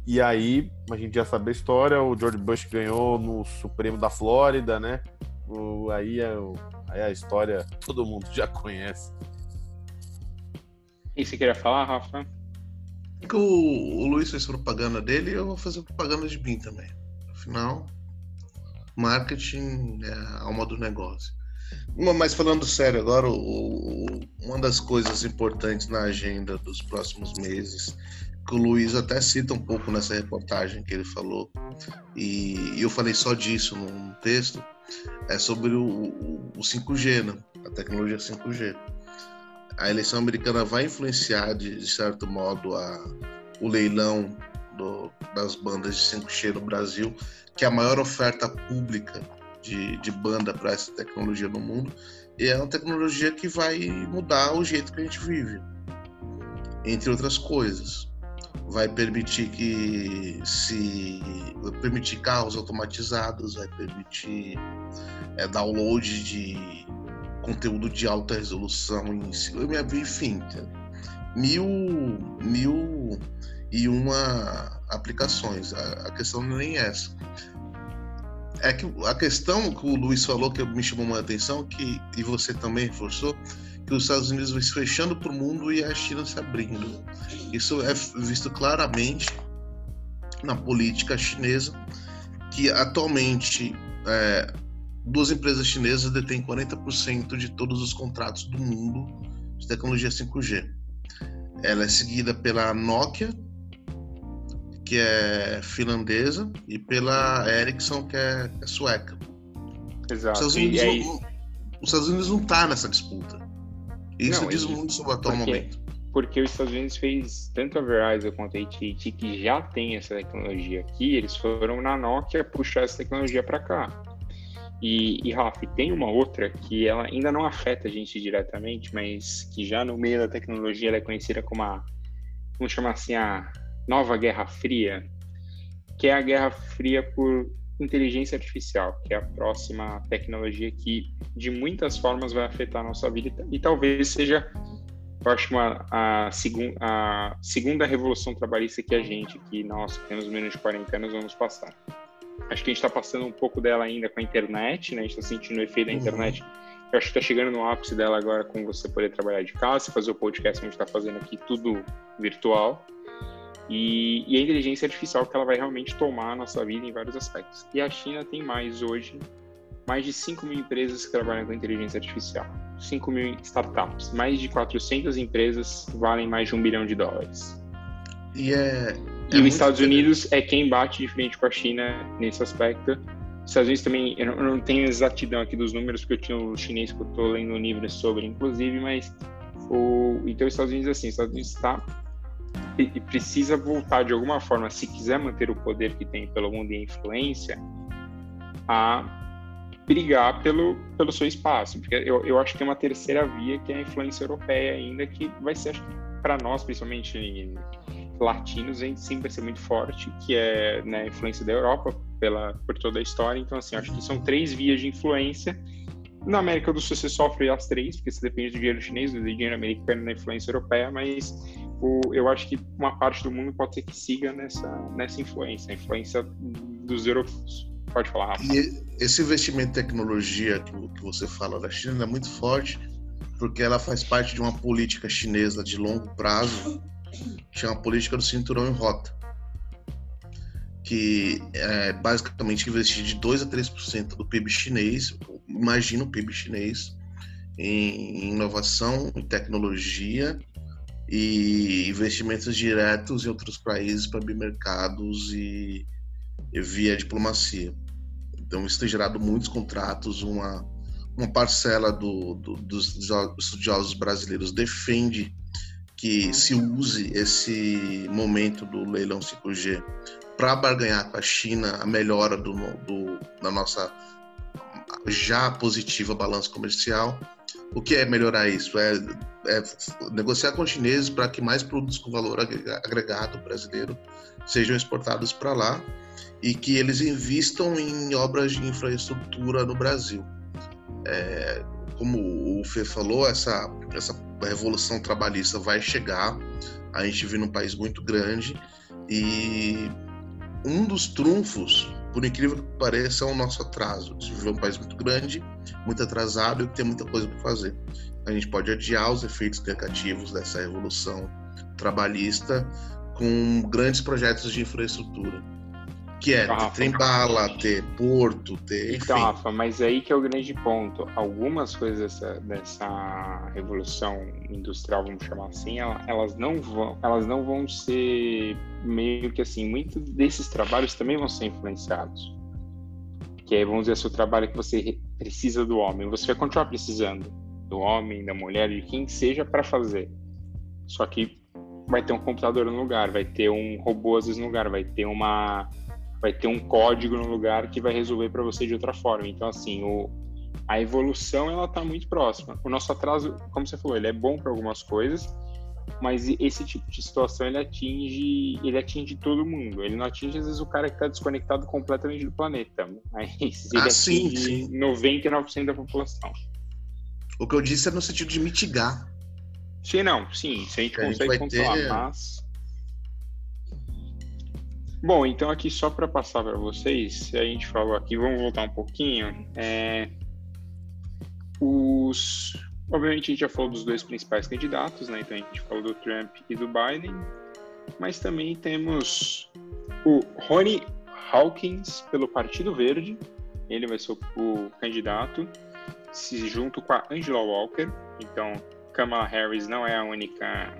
E aí a gente já sabe a história. O George Bush ganhou no Supremo da Flórida, né? O, aí, é, aí a história todo mundo já conhece. E você queria falar, Rafa? Que o, o Luiz fez propaganda dele, eu vou fazer propaganda de mim também. Afinal, marketing é a alma do negócio. Mas falando sério agora, o, uma das coisas importantes na agenda dos próximos meses, que o Luiz até cita um pouco nessa reportagem que ele falou, e, eu falei só disso num texto, é sobre o, o, o 5G, né? a tecnologia 5G. A eleição americana vai influenciar, de, de certo modo, a, o leilão do, das bandas de 5G no Brasil, que é a maior oferta pública de, de banda para essa tecnologia no mundo. E é uma tecnologia que vai mudar o jeito que a gente vive, entre outras coisas. Vai permitir que se permitir carros automatizados, vai permitir é, download de conteúdo de alta resolução em enfim, mil, mil e uma aplicações. A, a questão não é nem essa. É que a questão que o Luiz falou que me chamou uma atenção, que e você também reforçou, que os Estados Unidos vão se fechando para o mundo e a China se abrindo. Isso é visto claramente na política chinesa, que atualmente é, duas empresas chinesas detêm 40% de todos os contratos do mundo de tecnologia 5G. Ela é seguida pela Nokia, que é finlandesa, e pela Ericsson, que é, é sueca. Exato. Os Estados Unidos, aí... não, os Estados Unidos não tá nessa disputa. Isso não, diz muito sobre o atual porque, momento. Porque os Estados Unidos fez tanto a Verizon quanto a AT&T que já tem essa tecnologia aqui, eles foram na Nokia puxar essa tecnologia para cá. E, e Rafa, tem uma outra que ela ainda não afeta a gente diretamente, mas que já no meio da tecnologia ela é conhecida como a, vamos chamar assim, a nova Guerra Fria, que é a Guerra Fria por inteligência artificial, que é a próxima tecnologia que de muitas formas vai afetar a nossa vida e talvez seja, eu acho, uma, a, segun, a segunda revolução trabalhista que a gente, que nós que temos menos de 40 anos, vamos passar. Acho que a gente está passando um pouco dela ainda com a internet, né? A gente está sentindo o efeito da uhum. internet. Eu acho que está chegando no ápice dela agora com você poder trabalhar de casa, fazer o podcast que a gente está fazendo aqui, tudo virtual. E, e, a inteligência artificial que ela vai realmente tomar a nossa vida em vários aspectos. E a China tem mais hoje, mais de 5 mil empresas que trabalham com inteligência artificial. 5 mil startups. Mais de 400 empresas valem mais de um bilhão de dólares. E, é, é e os Estados Unidos é quem bate de frente com a China nesse aspecto. Os Estados Unidos também, eu não tenho exatidão aqui dos números, porque eu tinha o chinês que eu estou lendo um livro sobre, inclusive, mas o, então os Estados Unidos, assim, os Estados Unidos está e precisa voltar de alguma forma, se quiser manter o poder que tem pelo mundo e a influência, a brigar pelo, pelo seu espaço. Porque eu, eu acho que tem uma terceira via, que é a influência europeia ainda, que vai ser, para nós, principalmente latinos, a gente sempre vai ser muito forte, que é né, a influência da Europa pela, por toda a história. Então, assim, acho que são três vias de influência na América do Sul você sofre as três, porque você depende do dinheiro chinês, do dinheiro americano, da influência europeia, mas o, eu acho que uma parte do mundo pode ser que siga nessa, nessa influência, a influência dos europeus. Pode falar, Rafa. E esse investimento em tecnologia que, que você fala da China é muito forte, porque ela faz parte de uma política chinesa de longo prazo, que é uma política do cinturão em rota que é basicamente investir de 2 a 3% do PIB chinês, imagina o PIB chinês, em inovação, em tecnologia e investimentos diretos em outros países para abrir mercados e, e via diplomacia. Então, isso tem gerado muitos contratos, uma, uma parcela do, do, dos estudiosos brasileiros defende que se use esse momento do leilão 5G para barganhar com a China a melhora do, do, da nossa já positiva balança comercial. O que é melhorar isso? É, é negociar com os chineses para que mais produtos com valor agregado brasileiro sejam exportados para lá e que eles investam em obras de infraestrutura no Brasil. É, como o Fê falou, essa, essa revolução trabalhista vai chegar. A gente vive num país muito grande e um dos trunfos, por incrível que pareça, é o nosso atraso. Gente vive um país muito grande, muito atrasado e que tem muita coisa para fazer. A gente pode adiar os efeitos negativos dessa revolução trabalhista com grandes projetos de infraestrutura que é ter trem-bala, ter porto, ter. Então, enfim. Então, Rafa, mas aí que é o grande ponto. Algumas coisas dessa, dessa revolução industrial, vamos chamar assim, elas não vão, elas não vão ser meio que assim. Muitos desses trabalhos também vão ser influenciados. Que é, vamos dizer, seu trabalho que você precisa do homem. Você vai continuar precisando do homem, da mulher, de quem seja para fazer. Só que vai ter um computador no lugar, vai ter um robô às vezes no lugar, vai ter uma vai ter um código no lugar que vai resolver para você de outra forma. Então, assim, o, a evolução ela está muito próxima. O nosso atraso, como você falou, ele é bom para algumas coisas, mas esse tipo de situação ele atinge, ele atinge todo mundo. Ele não atinge às vezes o cara que está desconectado completamente do planeta, mas ele ah, sim, sim. 99% da população. O que eu disse é no sentido de mitigar. Sim, não, sim, se a gente consegue controlar, ter... mas Bom, então aqui só para passar para vocês, a gente falou aqui, vamos voltar um pouquinho. É, os, obviamente a gente já falou dos dois principais candidatos, né? Então a gente falou do Trump e do Biden, mas também temos o Ronnie Hawkins pelo Partido Verde, ele vai ser o, candidato, se junto com a Angela Walker. Então Kamala Harris não é a única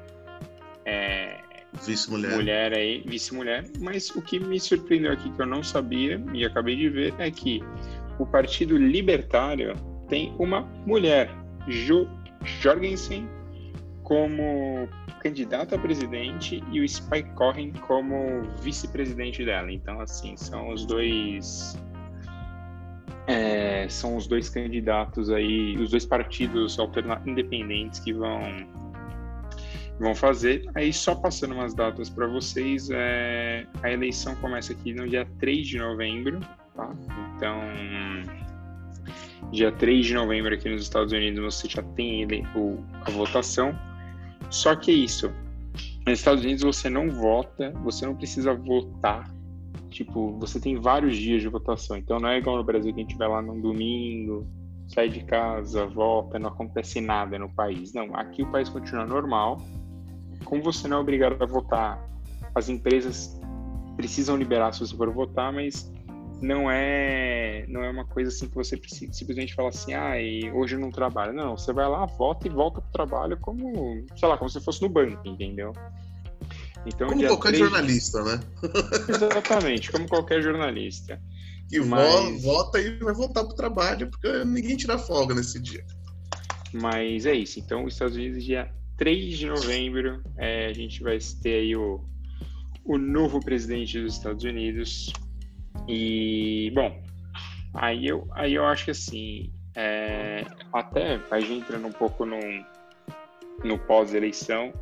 é, Vice-mulher. Mulher aí, vice-mulher. Mas o que me surpreendeu aqui, que eu não sabia e acabei de ver, é que o Partido Libertário tem uma mulher, Jo Jorgensen, como candidata a presidente e o Spike Cohen como vice-presidente dela. Então, assim, são os dois. É, são os dois candidatos aí, os dois partidos independentes que vão vão fazer. Aí, só passando umas datas para vocês, é... a eleição começa aqui no dia 3 de novembro, tá? Então, dia 3 de novembro aqui nos Estados Unidos você já tem ele, o, a votação. Só que é isso, nos Estados Unidos você não vota, você não precisa votar. Tipo, você tem vários dias de votação. Então não é igual no Brasil que a gente vai lá num domingo, sai de casa, volta, não acontece nada no país. Não, aqui o país continua normal como você não é obrigado a votar, as empresas precisam liberar se você for votar, mas não é não é uma coisa assim que você precisa, simplesmente fala assim, ah, e hoje eu não trabalho. Não, você vai lá, vota e volta pro trabalho como, sei lá, como se fosse no banco, entendeu? Então, como qualquer 3... jornalista, né? Exatamente, como qualquer jornalista. Que mas... vota e vai voltar pro trabalho, porque ninguém tira folga nesse dia. Mas é isso. Então, os Estados Unidos dia 3 de novembro, é, a gente vai ter aí o, o novo presidente dos Estados Unidos. E, bom, aí eu, aí eu acho que assim, é, até a gente entrando um pouco no, no pós-eleição,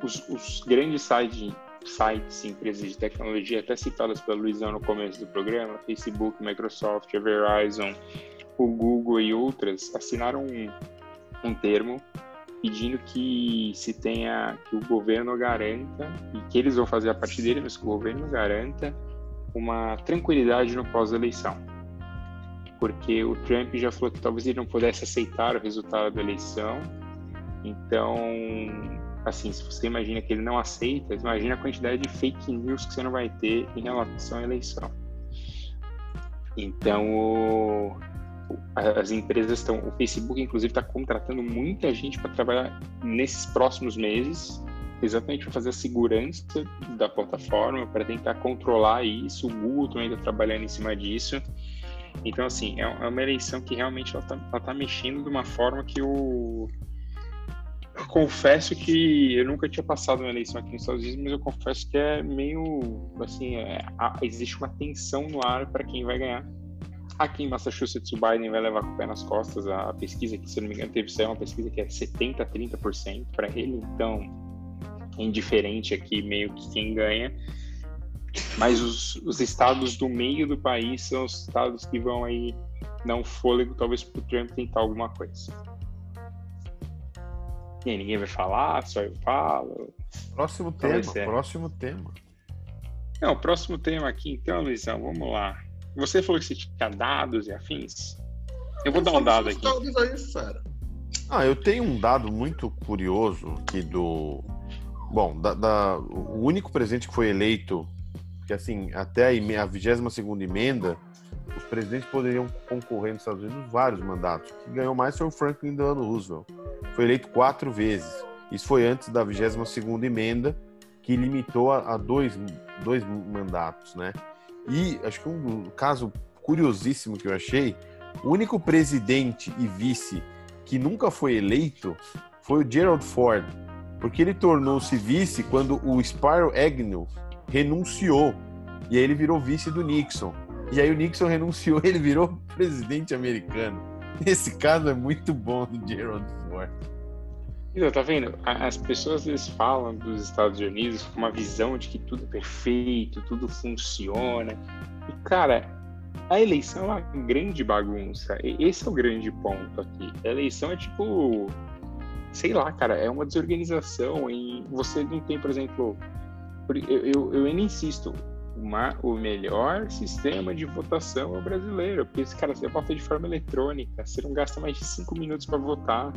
os, os, grandes sites, sites, empresas de tecnologia, até citadas pela Luizão no começo do programa, Facebook, Microsoft, Verizon, o Google e outras, assinaram um um termo pedindo que se tenha que o governo garanta e que eles vão fazer a partir dele, mas que o governo garanta uma tranquilidade no pós-eleição. Porque o Trump já falou que talvez ele não pudesse aceitar o resultado da eleição. Então, assim, se você imagina que ele não aceita, imagina a quantidade de fake news que você não vai ter em relação à eleição. Então, as empresas estão, o Facebook inclusive está contratando muita gente para trabalhar nesses próximos meses, exatamente para fazer a segurança da plataforma, para tentar controlar isso. O Google também está trabalhando em cima disso. Então, assim, é, é uma eleição que realmente ela está tá mexendo de uma forma que o eu confesso que eu nunca tinha passado uma eleição aqui nos Estados Unidos, mas eu confesso que é meio assim, é, existe uma tensão no ar para quem vai ganhar. Aqui em Massachusetts, o Biden vai levar com o pé nas costas. A pesquisa que, se não me engano, teve saiu uma pesquisa que é 70 a 30% para ele, então indiferente aqui meio que quem ganha. Mas os, os estados do meio do país são os estados que vão aí dar um fôlego, talvez, para o Trump tentar alguma coisa. E ninguém vai falar, só eu falo. Próximo tema, é. próximo tema. Não, o próximo tema aqui, então, Luizão, vamos lá. Você falou que você tinha dados e afins. Eu vou eu dar um dado aqui. Aí, ah, eu tenho um dado muito curioso aqui do. Bom, da, da... o único presidente que foi eleito, que assim, até a 22 segunda emenda, os presidentes poderiam concorrer nos Estados Unidos vários mandatos. O que ganhou mais foi o Franklin Delano Roosevelt. Foi eleito quatro vezes. Isso foi antes da 22ª emenda, que limitou a, a dois, dois mandatos, né? E acho que um caso curiosíssimo que eu achei, o único presidente e vice que nunca foi eleito foi o Gerald Ford, porque ele tornou-se vice quando o Spiro Agnew renunciou e aí ele virou vice do Nixon. E aí o Nixon renunciou, ele virou presidente americano. Esse caso é muito bom do Gerald Ford. Então, tá vendo? As pessoas vezes falam dos Estados Unidos com uma visão de que tudo é perfeito, tudo funciona. E, cara, a eleição é uma grande bagunça. Esse é o grande ponto aqui. A eleição é tipo. Sei lá, cara, é uma desorganização. E você não tem, por exemplo. Eu, eu, eu ainda insisto, uma, o melhor sistema de votação é o brasileiro, porque cara você vota de forma eletrônica, você não gasta mais de cinco minutos para votar.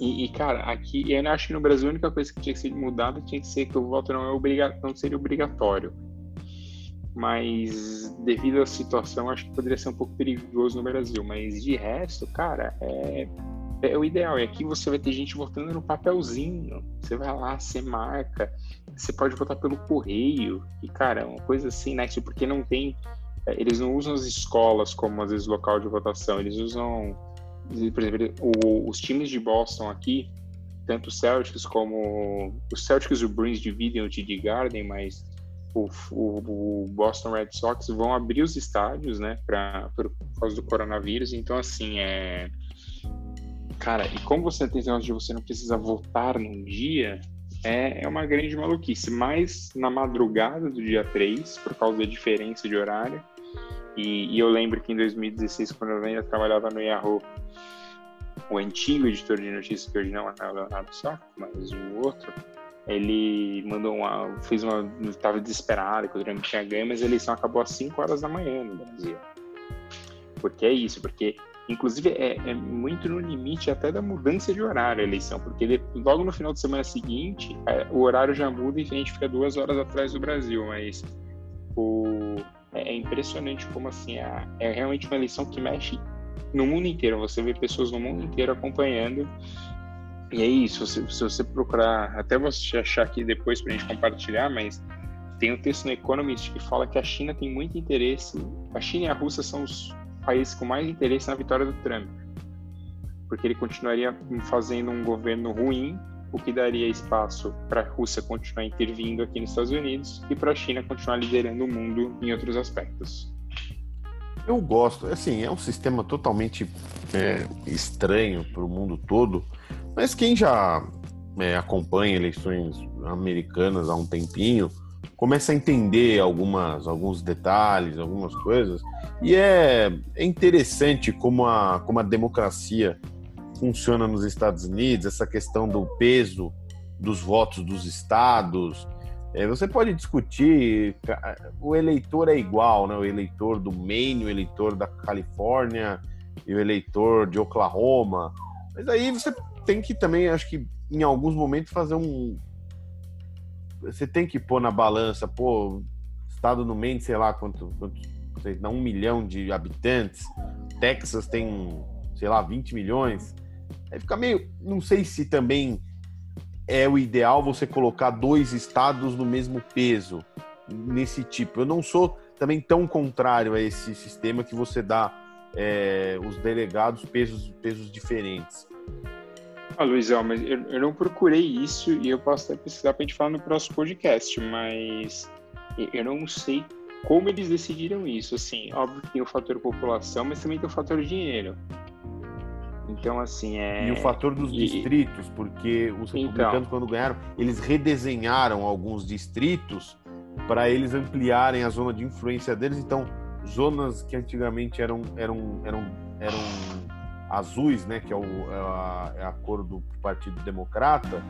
E, e, cara, aqui eu acho que no Brasil a única coisa que tinha que ser mudada tinha que ser que o voto não é obrigatório, não seria obrigatório. Mas devido à situação, acho que poderia ser um pouco perigoso no Brasil. Mas de resto, cara, é é o ideal. E aqui você vai ter gente votando no papelzinho. Você vai lá, você marca. Você pode votar pelo correio. E, cara, é uma coisa assim, né? Porque não tem. É, eles não usam as escolas como, às vezes, local de votação. Eles usam. Por exemplo, o, os times de Boston aqui, tanto os Celtics como. Os Celtics e o Bruins dividem o TD Garden, mas o, o, o, Boston Red Sox vão abrir os estádios, né, pra, por causa do coronavírus. Então, assim, é Cara, e como você tem esse de você não precisa votar num dia, é, é uma grande maluquice. Mas na madrugada do dia 3, por causa da diferença de horário, e, e eu lembro que em 2016, quando eu ainda trabalhava no Yahoo, o antigo editor de notícias, que hoje não é o Leonardo Sá, mas o outro, ele mandou uma. fez uma. estava desesperado que o Trump tinha ganho, mas a eleição acabou às 5 horas da manhã no Brasil. Porque é isso, porque Inclusive, é, é, muito no limite até da mudança de horário a eleição, porque logo no final de semana seguinte, é, o horário já muda e a gente fica duas horas atrás do Brasil, mas o, é, é impressionante como assim, é, é realmente uma eleição que mexe no mundo inteiro. Você vê pessoas no mundo inteiro acompanhando. E é isso, se, se você procurar, até você achar aqui depois para a gente compartilhar, mas tem um texto no Economist que fala que a China tem muito interesse, a China e a Rússia são os país com mais interesse na vitória do Trump, porque ele continuaria fazendo um governo ruim, o que daria espaço para a Rússia continuar intervindo aqui nos Estados Unidos e para a China continuar liderando o mundo em outros aspectos. Eu gosto, assim, é um sistema totalmente é, estranho para o mundo todo, mas quem já é, acompanha eleições americanas há um tempinho começa a entender algumas, alguns detalhes, algumas coisas, e é, é interessante como a, como a democracia funciona nos Estados Unidos, essa questão do peso dos votos dos estados. É, você pode discutir, o eleitor é igual, né? o eleitor do Maine, o eleitor da Califórnia e o eleitor de Oklahoma. Mas aí você tem que também, acho que em alguns momentos, fazer um. Você tem que pôr na balança, pô, estado no Maine, sei lá quanto, quanto sei, dá um milhão de habitantes, Texas tem, sei lá, 20 milhões. Aí fica meio. Não sei se também é o ideal você colocar dois estados no mesmo peso, nesse tipo. Eu não sou também tão contrário a esse sistema que você dá é, os delegados pesos, pesos diferentes. Ah, Luizão, mas eu, eu, não procurei isso e eu posso até precisar para a gente falar no próximo podcast, mas eu não sei como eles decidiram isso. Assim, óbvio que tem o fator população, mas também tem o fator dinheiro. Então, assim, é. E o fator dos e... distritos, porque os então. republicanos, então... quando ganharam, eles redesenharam alguns distritos para eles ampliarem a zona de influência deles. Então, zonas que antigamente eram, eram, eram, eram azuis, né, que é, o, é, a, é a cor do Partido Democrata,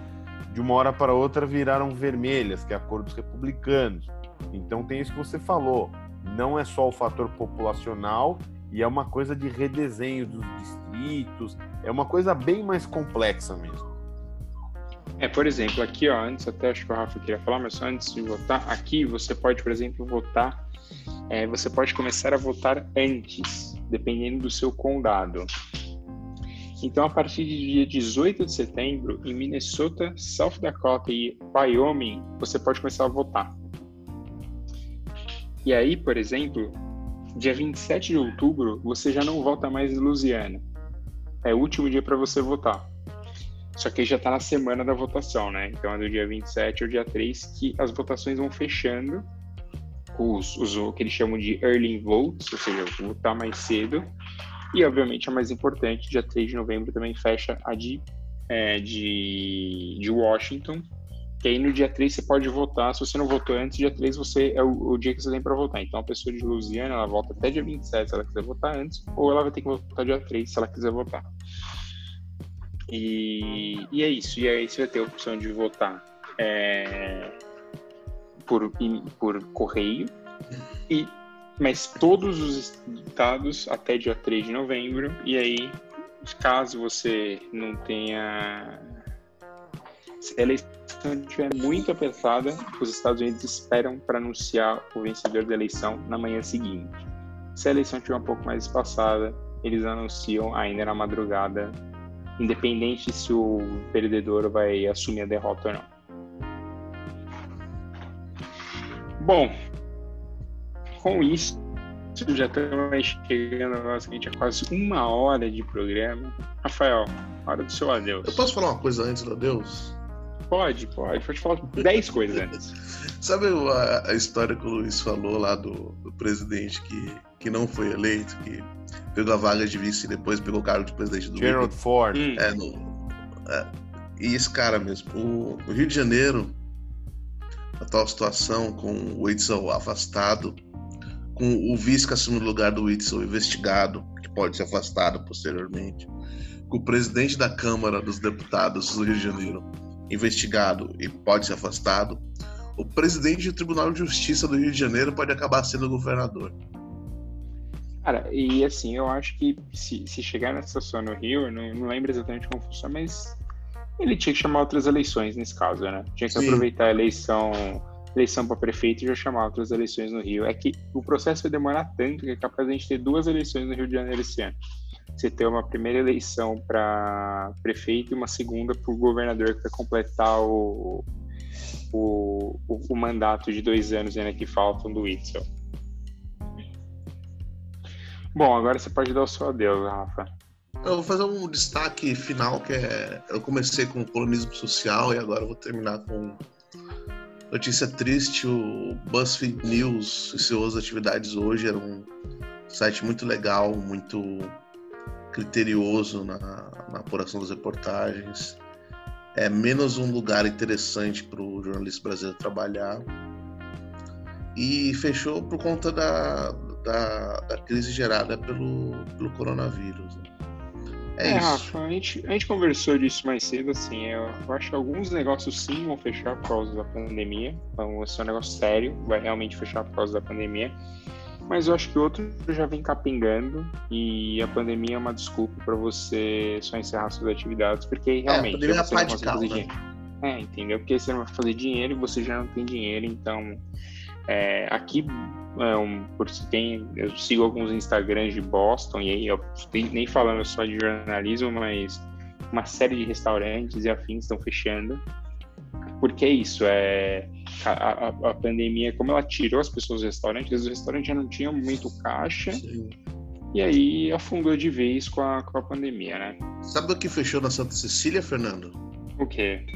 de uma hora para outra viraram vermelhas, que é a cor dos republicanos. Então tem isso que você falou, não é só o fator populacional e é uma coisa de redesenho dos distritos, é uma coisa bem mais complexa mesmo. É, por exemplo, aqui, ó, antes até acho que o Rafa queria falar, mas antes de votar, aqui você pode, por exemplo, votar, é, você pode começar a votar antes, dependendo do seu condado. Então, a partir do dia 18 de setembro, em Minnesota, South Dakota e Wyoming, você pode começar a votar. E aí, por exemplo, dia 27 de outubro, você já não vota mais em Louisiana. É o último dia para você votar. Só que já está na semana da votação, né? Então é do dia 27 ao dia 3 que as votações vão fechando. Os, os, o que eles chamam de early votes, ou seja, votar mais cedo. E, obviamente, a mais importante, dia 3 de novembro também fecha a de, é, de, de Washington, que aí no dia 3 você pode votar. Se você não votou antes, dia 3 você, é o, o dia que você tem para votar. Então a pessoa de Louisiana, ela volta até dia 27 se ela quiser votar antes, ou ela vai ter que votar dia 3 se ela quiser votar. E, e é isso. E aí você vai ter a opção de votar é, por, por correio, e, mas todos os estados até dia 3 de novembro. E aí, caso você não tenha se a eleição estiver muito apertada, os Estados Unidos esperam para anunciar o vencedor da eleição na manhã seguinte. Se a eleição estiver um pouco mais espaçada, eles anunciam ainda na madrugada, independente se o perdedor vai assumir a derrota ou não. Bom, com isso, já estamos chegando basicamente a quase uma hora de programa. Rafael, hora do seu adeus. Eu posso falar uma coisa antes do adeus? Pode, pode. Pode falar 10 coisas antes. Sabe a, a, história que o Luiz falou lá do, do, presidente que, que não foi eleito, que pegou a vaga de vice e depois pegou o cargo de presidente do Gerald Rio? Ford. Hum. É, no, é, e esse cara mesmo. O, o, Rio de Janeiro, a atual situação, com o Whitson afastado, com o vice que assume o lugar do Whitson investigado, que pode ser afastado posteriormente, com o presidente da Câmara dos Deputados do Rio de Janeiro investigado e pode ser afastado, o presidente do Tribunal de Justiça do Rio de Janeiro pode acabar sendo governador. Cara, e assim, eu acho que se, se chegar nessa situação no Rio, eu não, não lembro exatamente como funciona, mas ele tinha que chamar outras eleições nesse caso, né? Tinha que Sim. aproveitar a eleição eleição para prefeito e já chamar outras eleições no Rio. É que o processo vai demorar tanto que é capaz de a gente ter duas eleições no Rio de Janeiro esse ano você ter uma primeira eleição para prefeito e uma segunda para o governador vai completar o, o, o, o, mandato de dois anos ainda que faltam do Itzel. Bom, agora você pode dar o seu adeus, Rafa. Eu vou fazer um destaque final que é. Eu comecei com o colonismo social e agora vou terminar com notícia triste. O BuzzFeed News e suas atividades hoje era um site muito legal, muito criterioso na, na apuração das reportagens. É menos um lugar interessante para o jornalista brasileiro trabalhar. E fechou por conta da, da, da crise gerada pelo, pelo coronavírus. Né? É, é Rafa, a gente, a gente conversou disso mais cedo, assim, eu, eu, acho que alguns negócios sim vão fechar por causa da pandemia, então esse é um negócio sério, vai realmente fechar por causa da pandemia, mas eu acho que outro já vem capengando e a pandemia é uma desculpa para você só encerrar suas atividades, porque realmente é, a você não consegue fazer né? dinheiro. É, entendeu? Porque você não vai fazer dinheiro e você já não tem dinheiro, então é, aqui é um, tem, eu sigo alguns Instagrams de Boston e aí eu nem falando só de jornalismo, mas uma série de restaurantes e afins estão fechando porque é isso, é a, a, a, pandemia, como ela tirou as pessoas dos restaurantes, os restaurantes já não tinham muito caixa, Sim. e aí afundou de vez com a, com a pandemia, né? Sabe o que fechou na Santa Cecília, Fernando? O quê?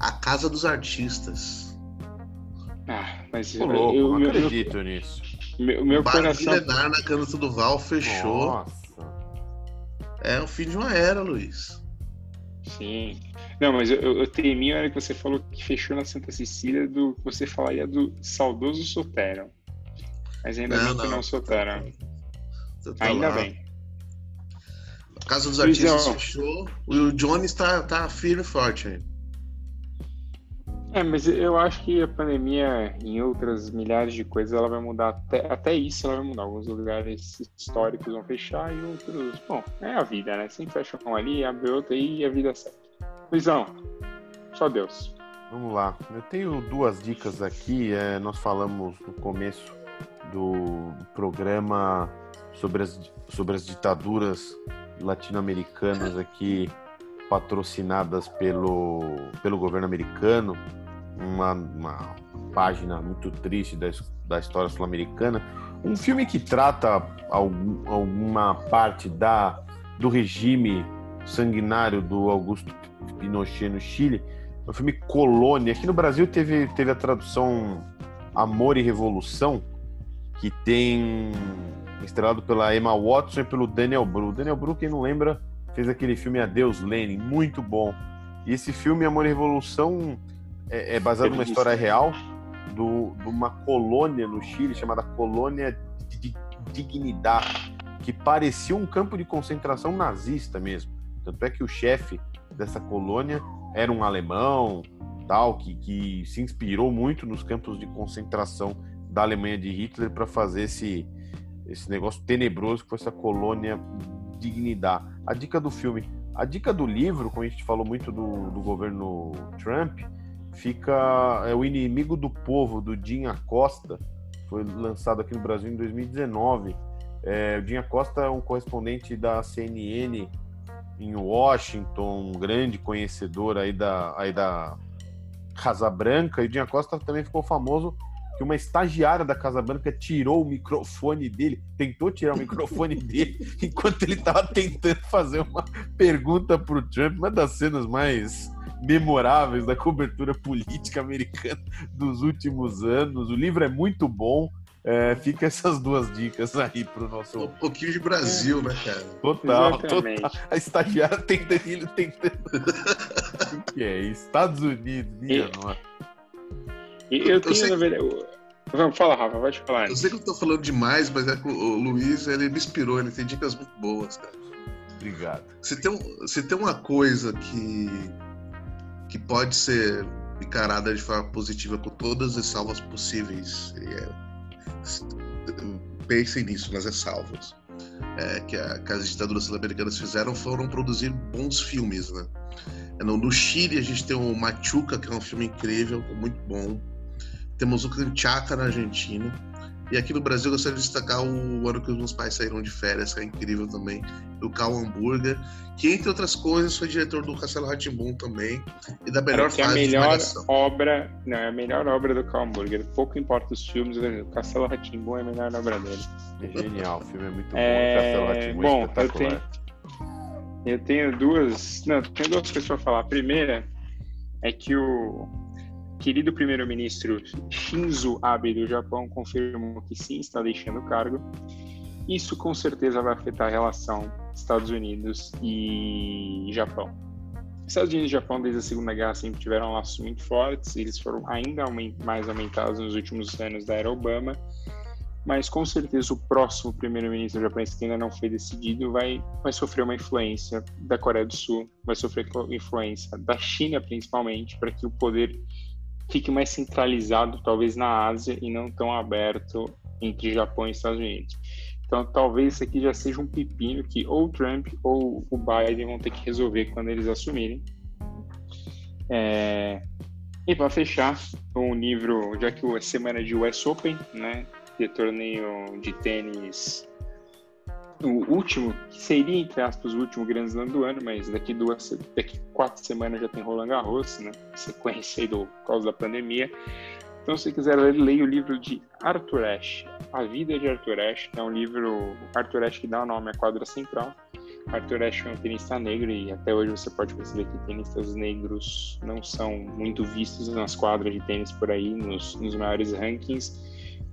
A Casa dos Artistas. Ah, mas Pô, eu, eu, não acredito meu, nisso. Meu, meu Bar coração... milenar na Canto do Val fechou. Nossa. É o fim de uma era, Luiz. Sim. Não, mas eu, eu temi a hora que você falou que fechou na Santa Cecília do você falaria do saudoso Sotero. Mas ainda não, bem que não Sotero. Tá ainda lá. bem. A Casa dos Artistas fechou. O Johnny está tá firme e forte aí. É, mas eu acho que a pandemia, em outras milhares de coisas, ela vai mudar. Até, até isso ela vai mudar. Alguns lugares históricos vão fechar e outros. Bom, é a vida, né? Sempre fecha um ali, abre outro e a vida segue. Luizão, só Deus. Vamos lá. Eu tenho duas dicas aqui. É, nós falamos no começo do programa sobre as, sobre as ditaduras latino-americanas aqui patrocinadas pelo, pelo governo americano. Uma, uma página muito triste da, da história sul-americana. Um filme que trata algum, alguma parte da, do regime sanguinário do Augusto Pinochet no Chile. É o filme Colônia. Aqui no Brasil teve, teve a tradução Amor e Revolução, que tem estrelado pela Emma Watson e pelo Daniel Bru. Daniel Bru, quem não lembra, fez aquele filme Adeus Lenin, muito bom. E esse filme Amor e Revolução é, é baseado numa história real do, de uma colônia no Chile chamada Colônia de Dignidade, que parecia um campo de concentração nazista mesmo. Tanto é que o chefe dessa colônia era um alemão, tal, que, que se inspirou muito nos campos de concentração da Alemanha de Hitler para fazer esse, esse negócio tenebroso que foi essa colônia dignidade. A dica do filme, a dica do livro, como a gente falou muito do, do governo Trump, fica é o inimigo do povo do Jim Acosta, foi lançado aqui no Brasil em 2019. É, o Jim Acosta é um correspondente da CNN em Washington, um grande conhecedor aí da, aí da Casa Branca, e o Dinha Costa também ficou famoso que uma estagiária da Casa Branca tirou o microfone dele, tentou tirar o microfone dele, enquanto ele estava tentando fazer uma pergunta para o Trump, uma das cenas mais memoráveis da cobertura política americana dos últimos anos. O livro é muito bom, é, fica essas duas dicas aí pro nosso. Um pouquinho de Brasil, né, cara? Total, Exatamente. total. A estagiária tem ele tentando. o que é? Estados Unidos, minha e... nossa. E eu, eu tenho, sei... na verdade. Vamos, fala, Rafa, vai te falar. Eu sei que eu tô falando demais, mas é que o Luiz ele me inspirou, ele tem dicas muito boas, cara. Obrigado. Se tem, se tem uma coisa que, que pode ser encarada de forma positiva com todas as salvas possíveis, é pensem nisso nas ressalvas é, que, a, que, as ditaduras sul-americanas fizeram foram produzir bons filmes, né? No, no, Chile a gente tem o Machuca, que é um filme incrível, muito bom. Temos o Canchaca na Argentina. E aqui no Brasil eu gostaria de destacar o ano que os meus pais saíram de férias, que é incrível também, do Cal Hamburger, que entre outras coisas foi diretor do Castelo Ratimbun também, e da melhor fase é a melhor obra, não, é a melhor obra do Cal Hamburger. Pouco importa os filmes, o Castelo Ratimbun é a melhor obra dele. É genial, o filme é muito bom, é... o Castelo Ratimbun é espetacular. Eu tenho, eu tenho duas, não, tenho duas coisas para falar. A primeira é que o querido primeiro-ministro Shinzo Abe do Japão confirmou que sim, está deixando o cargo. Isso com certeza vai afetar a relação Estados Unidos e Japão. Estados Unidos e Japão, desde a Segunda Guerra, sempre tiveram laços muito fortes, eles foram ainda mais aumentados nos últimos anos da era Obama, mas com certeza o próximo primeiro-ministro japonês, que ainda não foi decidido, vai, vai sofrer uma influência da Coreia do Sul, vai sofrer influência da China, principalmente, para que o poder fique mais centralizado, talvez na Ásia, e não tão aberto entre Japão e Estados Unidos. Então, talvez isso aqui já seja um pepino que ou o Trump ou o Biden vão ter que resolver quando eles assumirem. É... E para fechar, um livro, já que a semana de US Open, né, de torneio de tênis, o último, que seria, entre aspas, o último Grand Slam do ano, mas daqui duas, daqui quatro semanas já tem Roland Garros, né, sequência aí do, por causa da pandemia. Então, se quiser ler, leia o livro de Arthur Ashe, A Vida de Arthur Ashe, que é um livro, Arthur Ashe que dá o nome à quadra central. Arthur Ashe é um tenista negro e até hoje você pode perceber que tenistas negros não são muito vistos nas quadras de tênis por aí, nos, nos maiores rankings.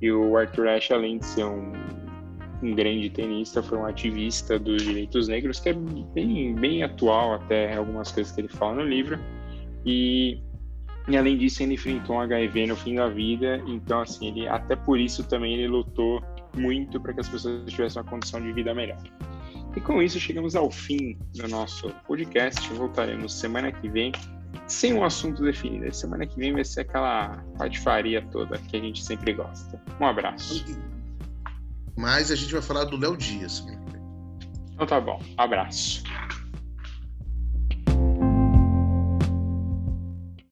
E o Arthur Ashe, além de ser um, um grande tenista, foi um ativista dos direitos negros, que é bem, bem atual até algumas coisas que ele fala no livro. E e além disso, ele enfrentou um HIV no fim da vida, então assim, ele até por isso também ele lutou muito para que as pessoas tivessem uma condição de vida melhor. E com isso chegamos ao fim do nosso podcast. Voltaremos semana que vem sem um assunto definido. Semana que vem vai ser aquela patifaria toda que a gente sempre gosta. Um abraço. Mas a gente vai falar do Léo Dias. Então tá bom. Abraço.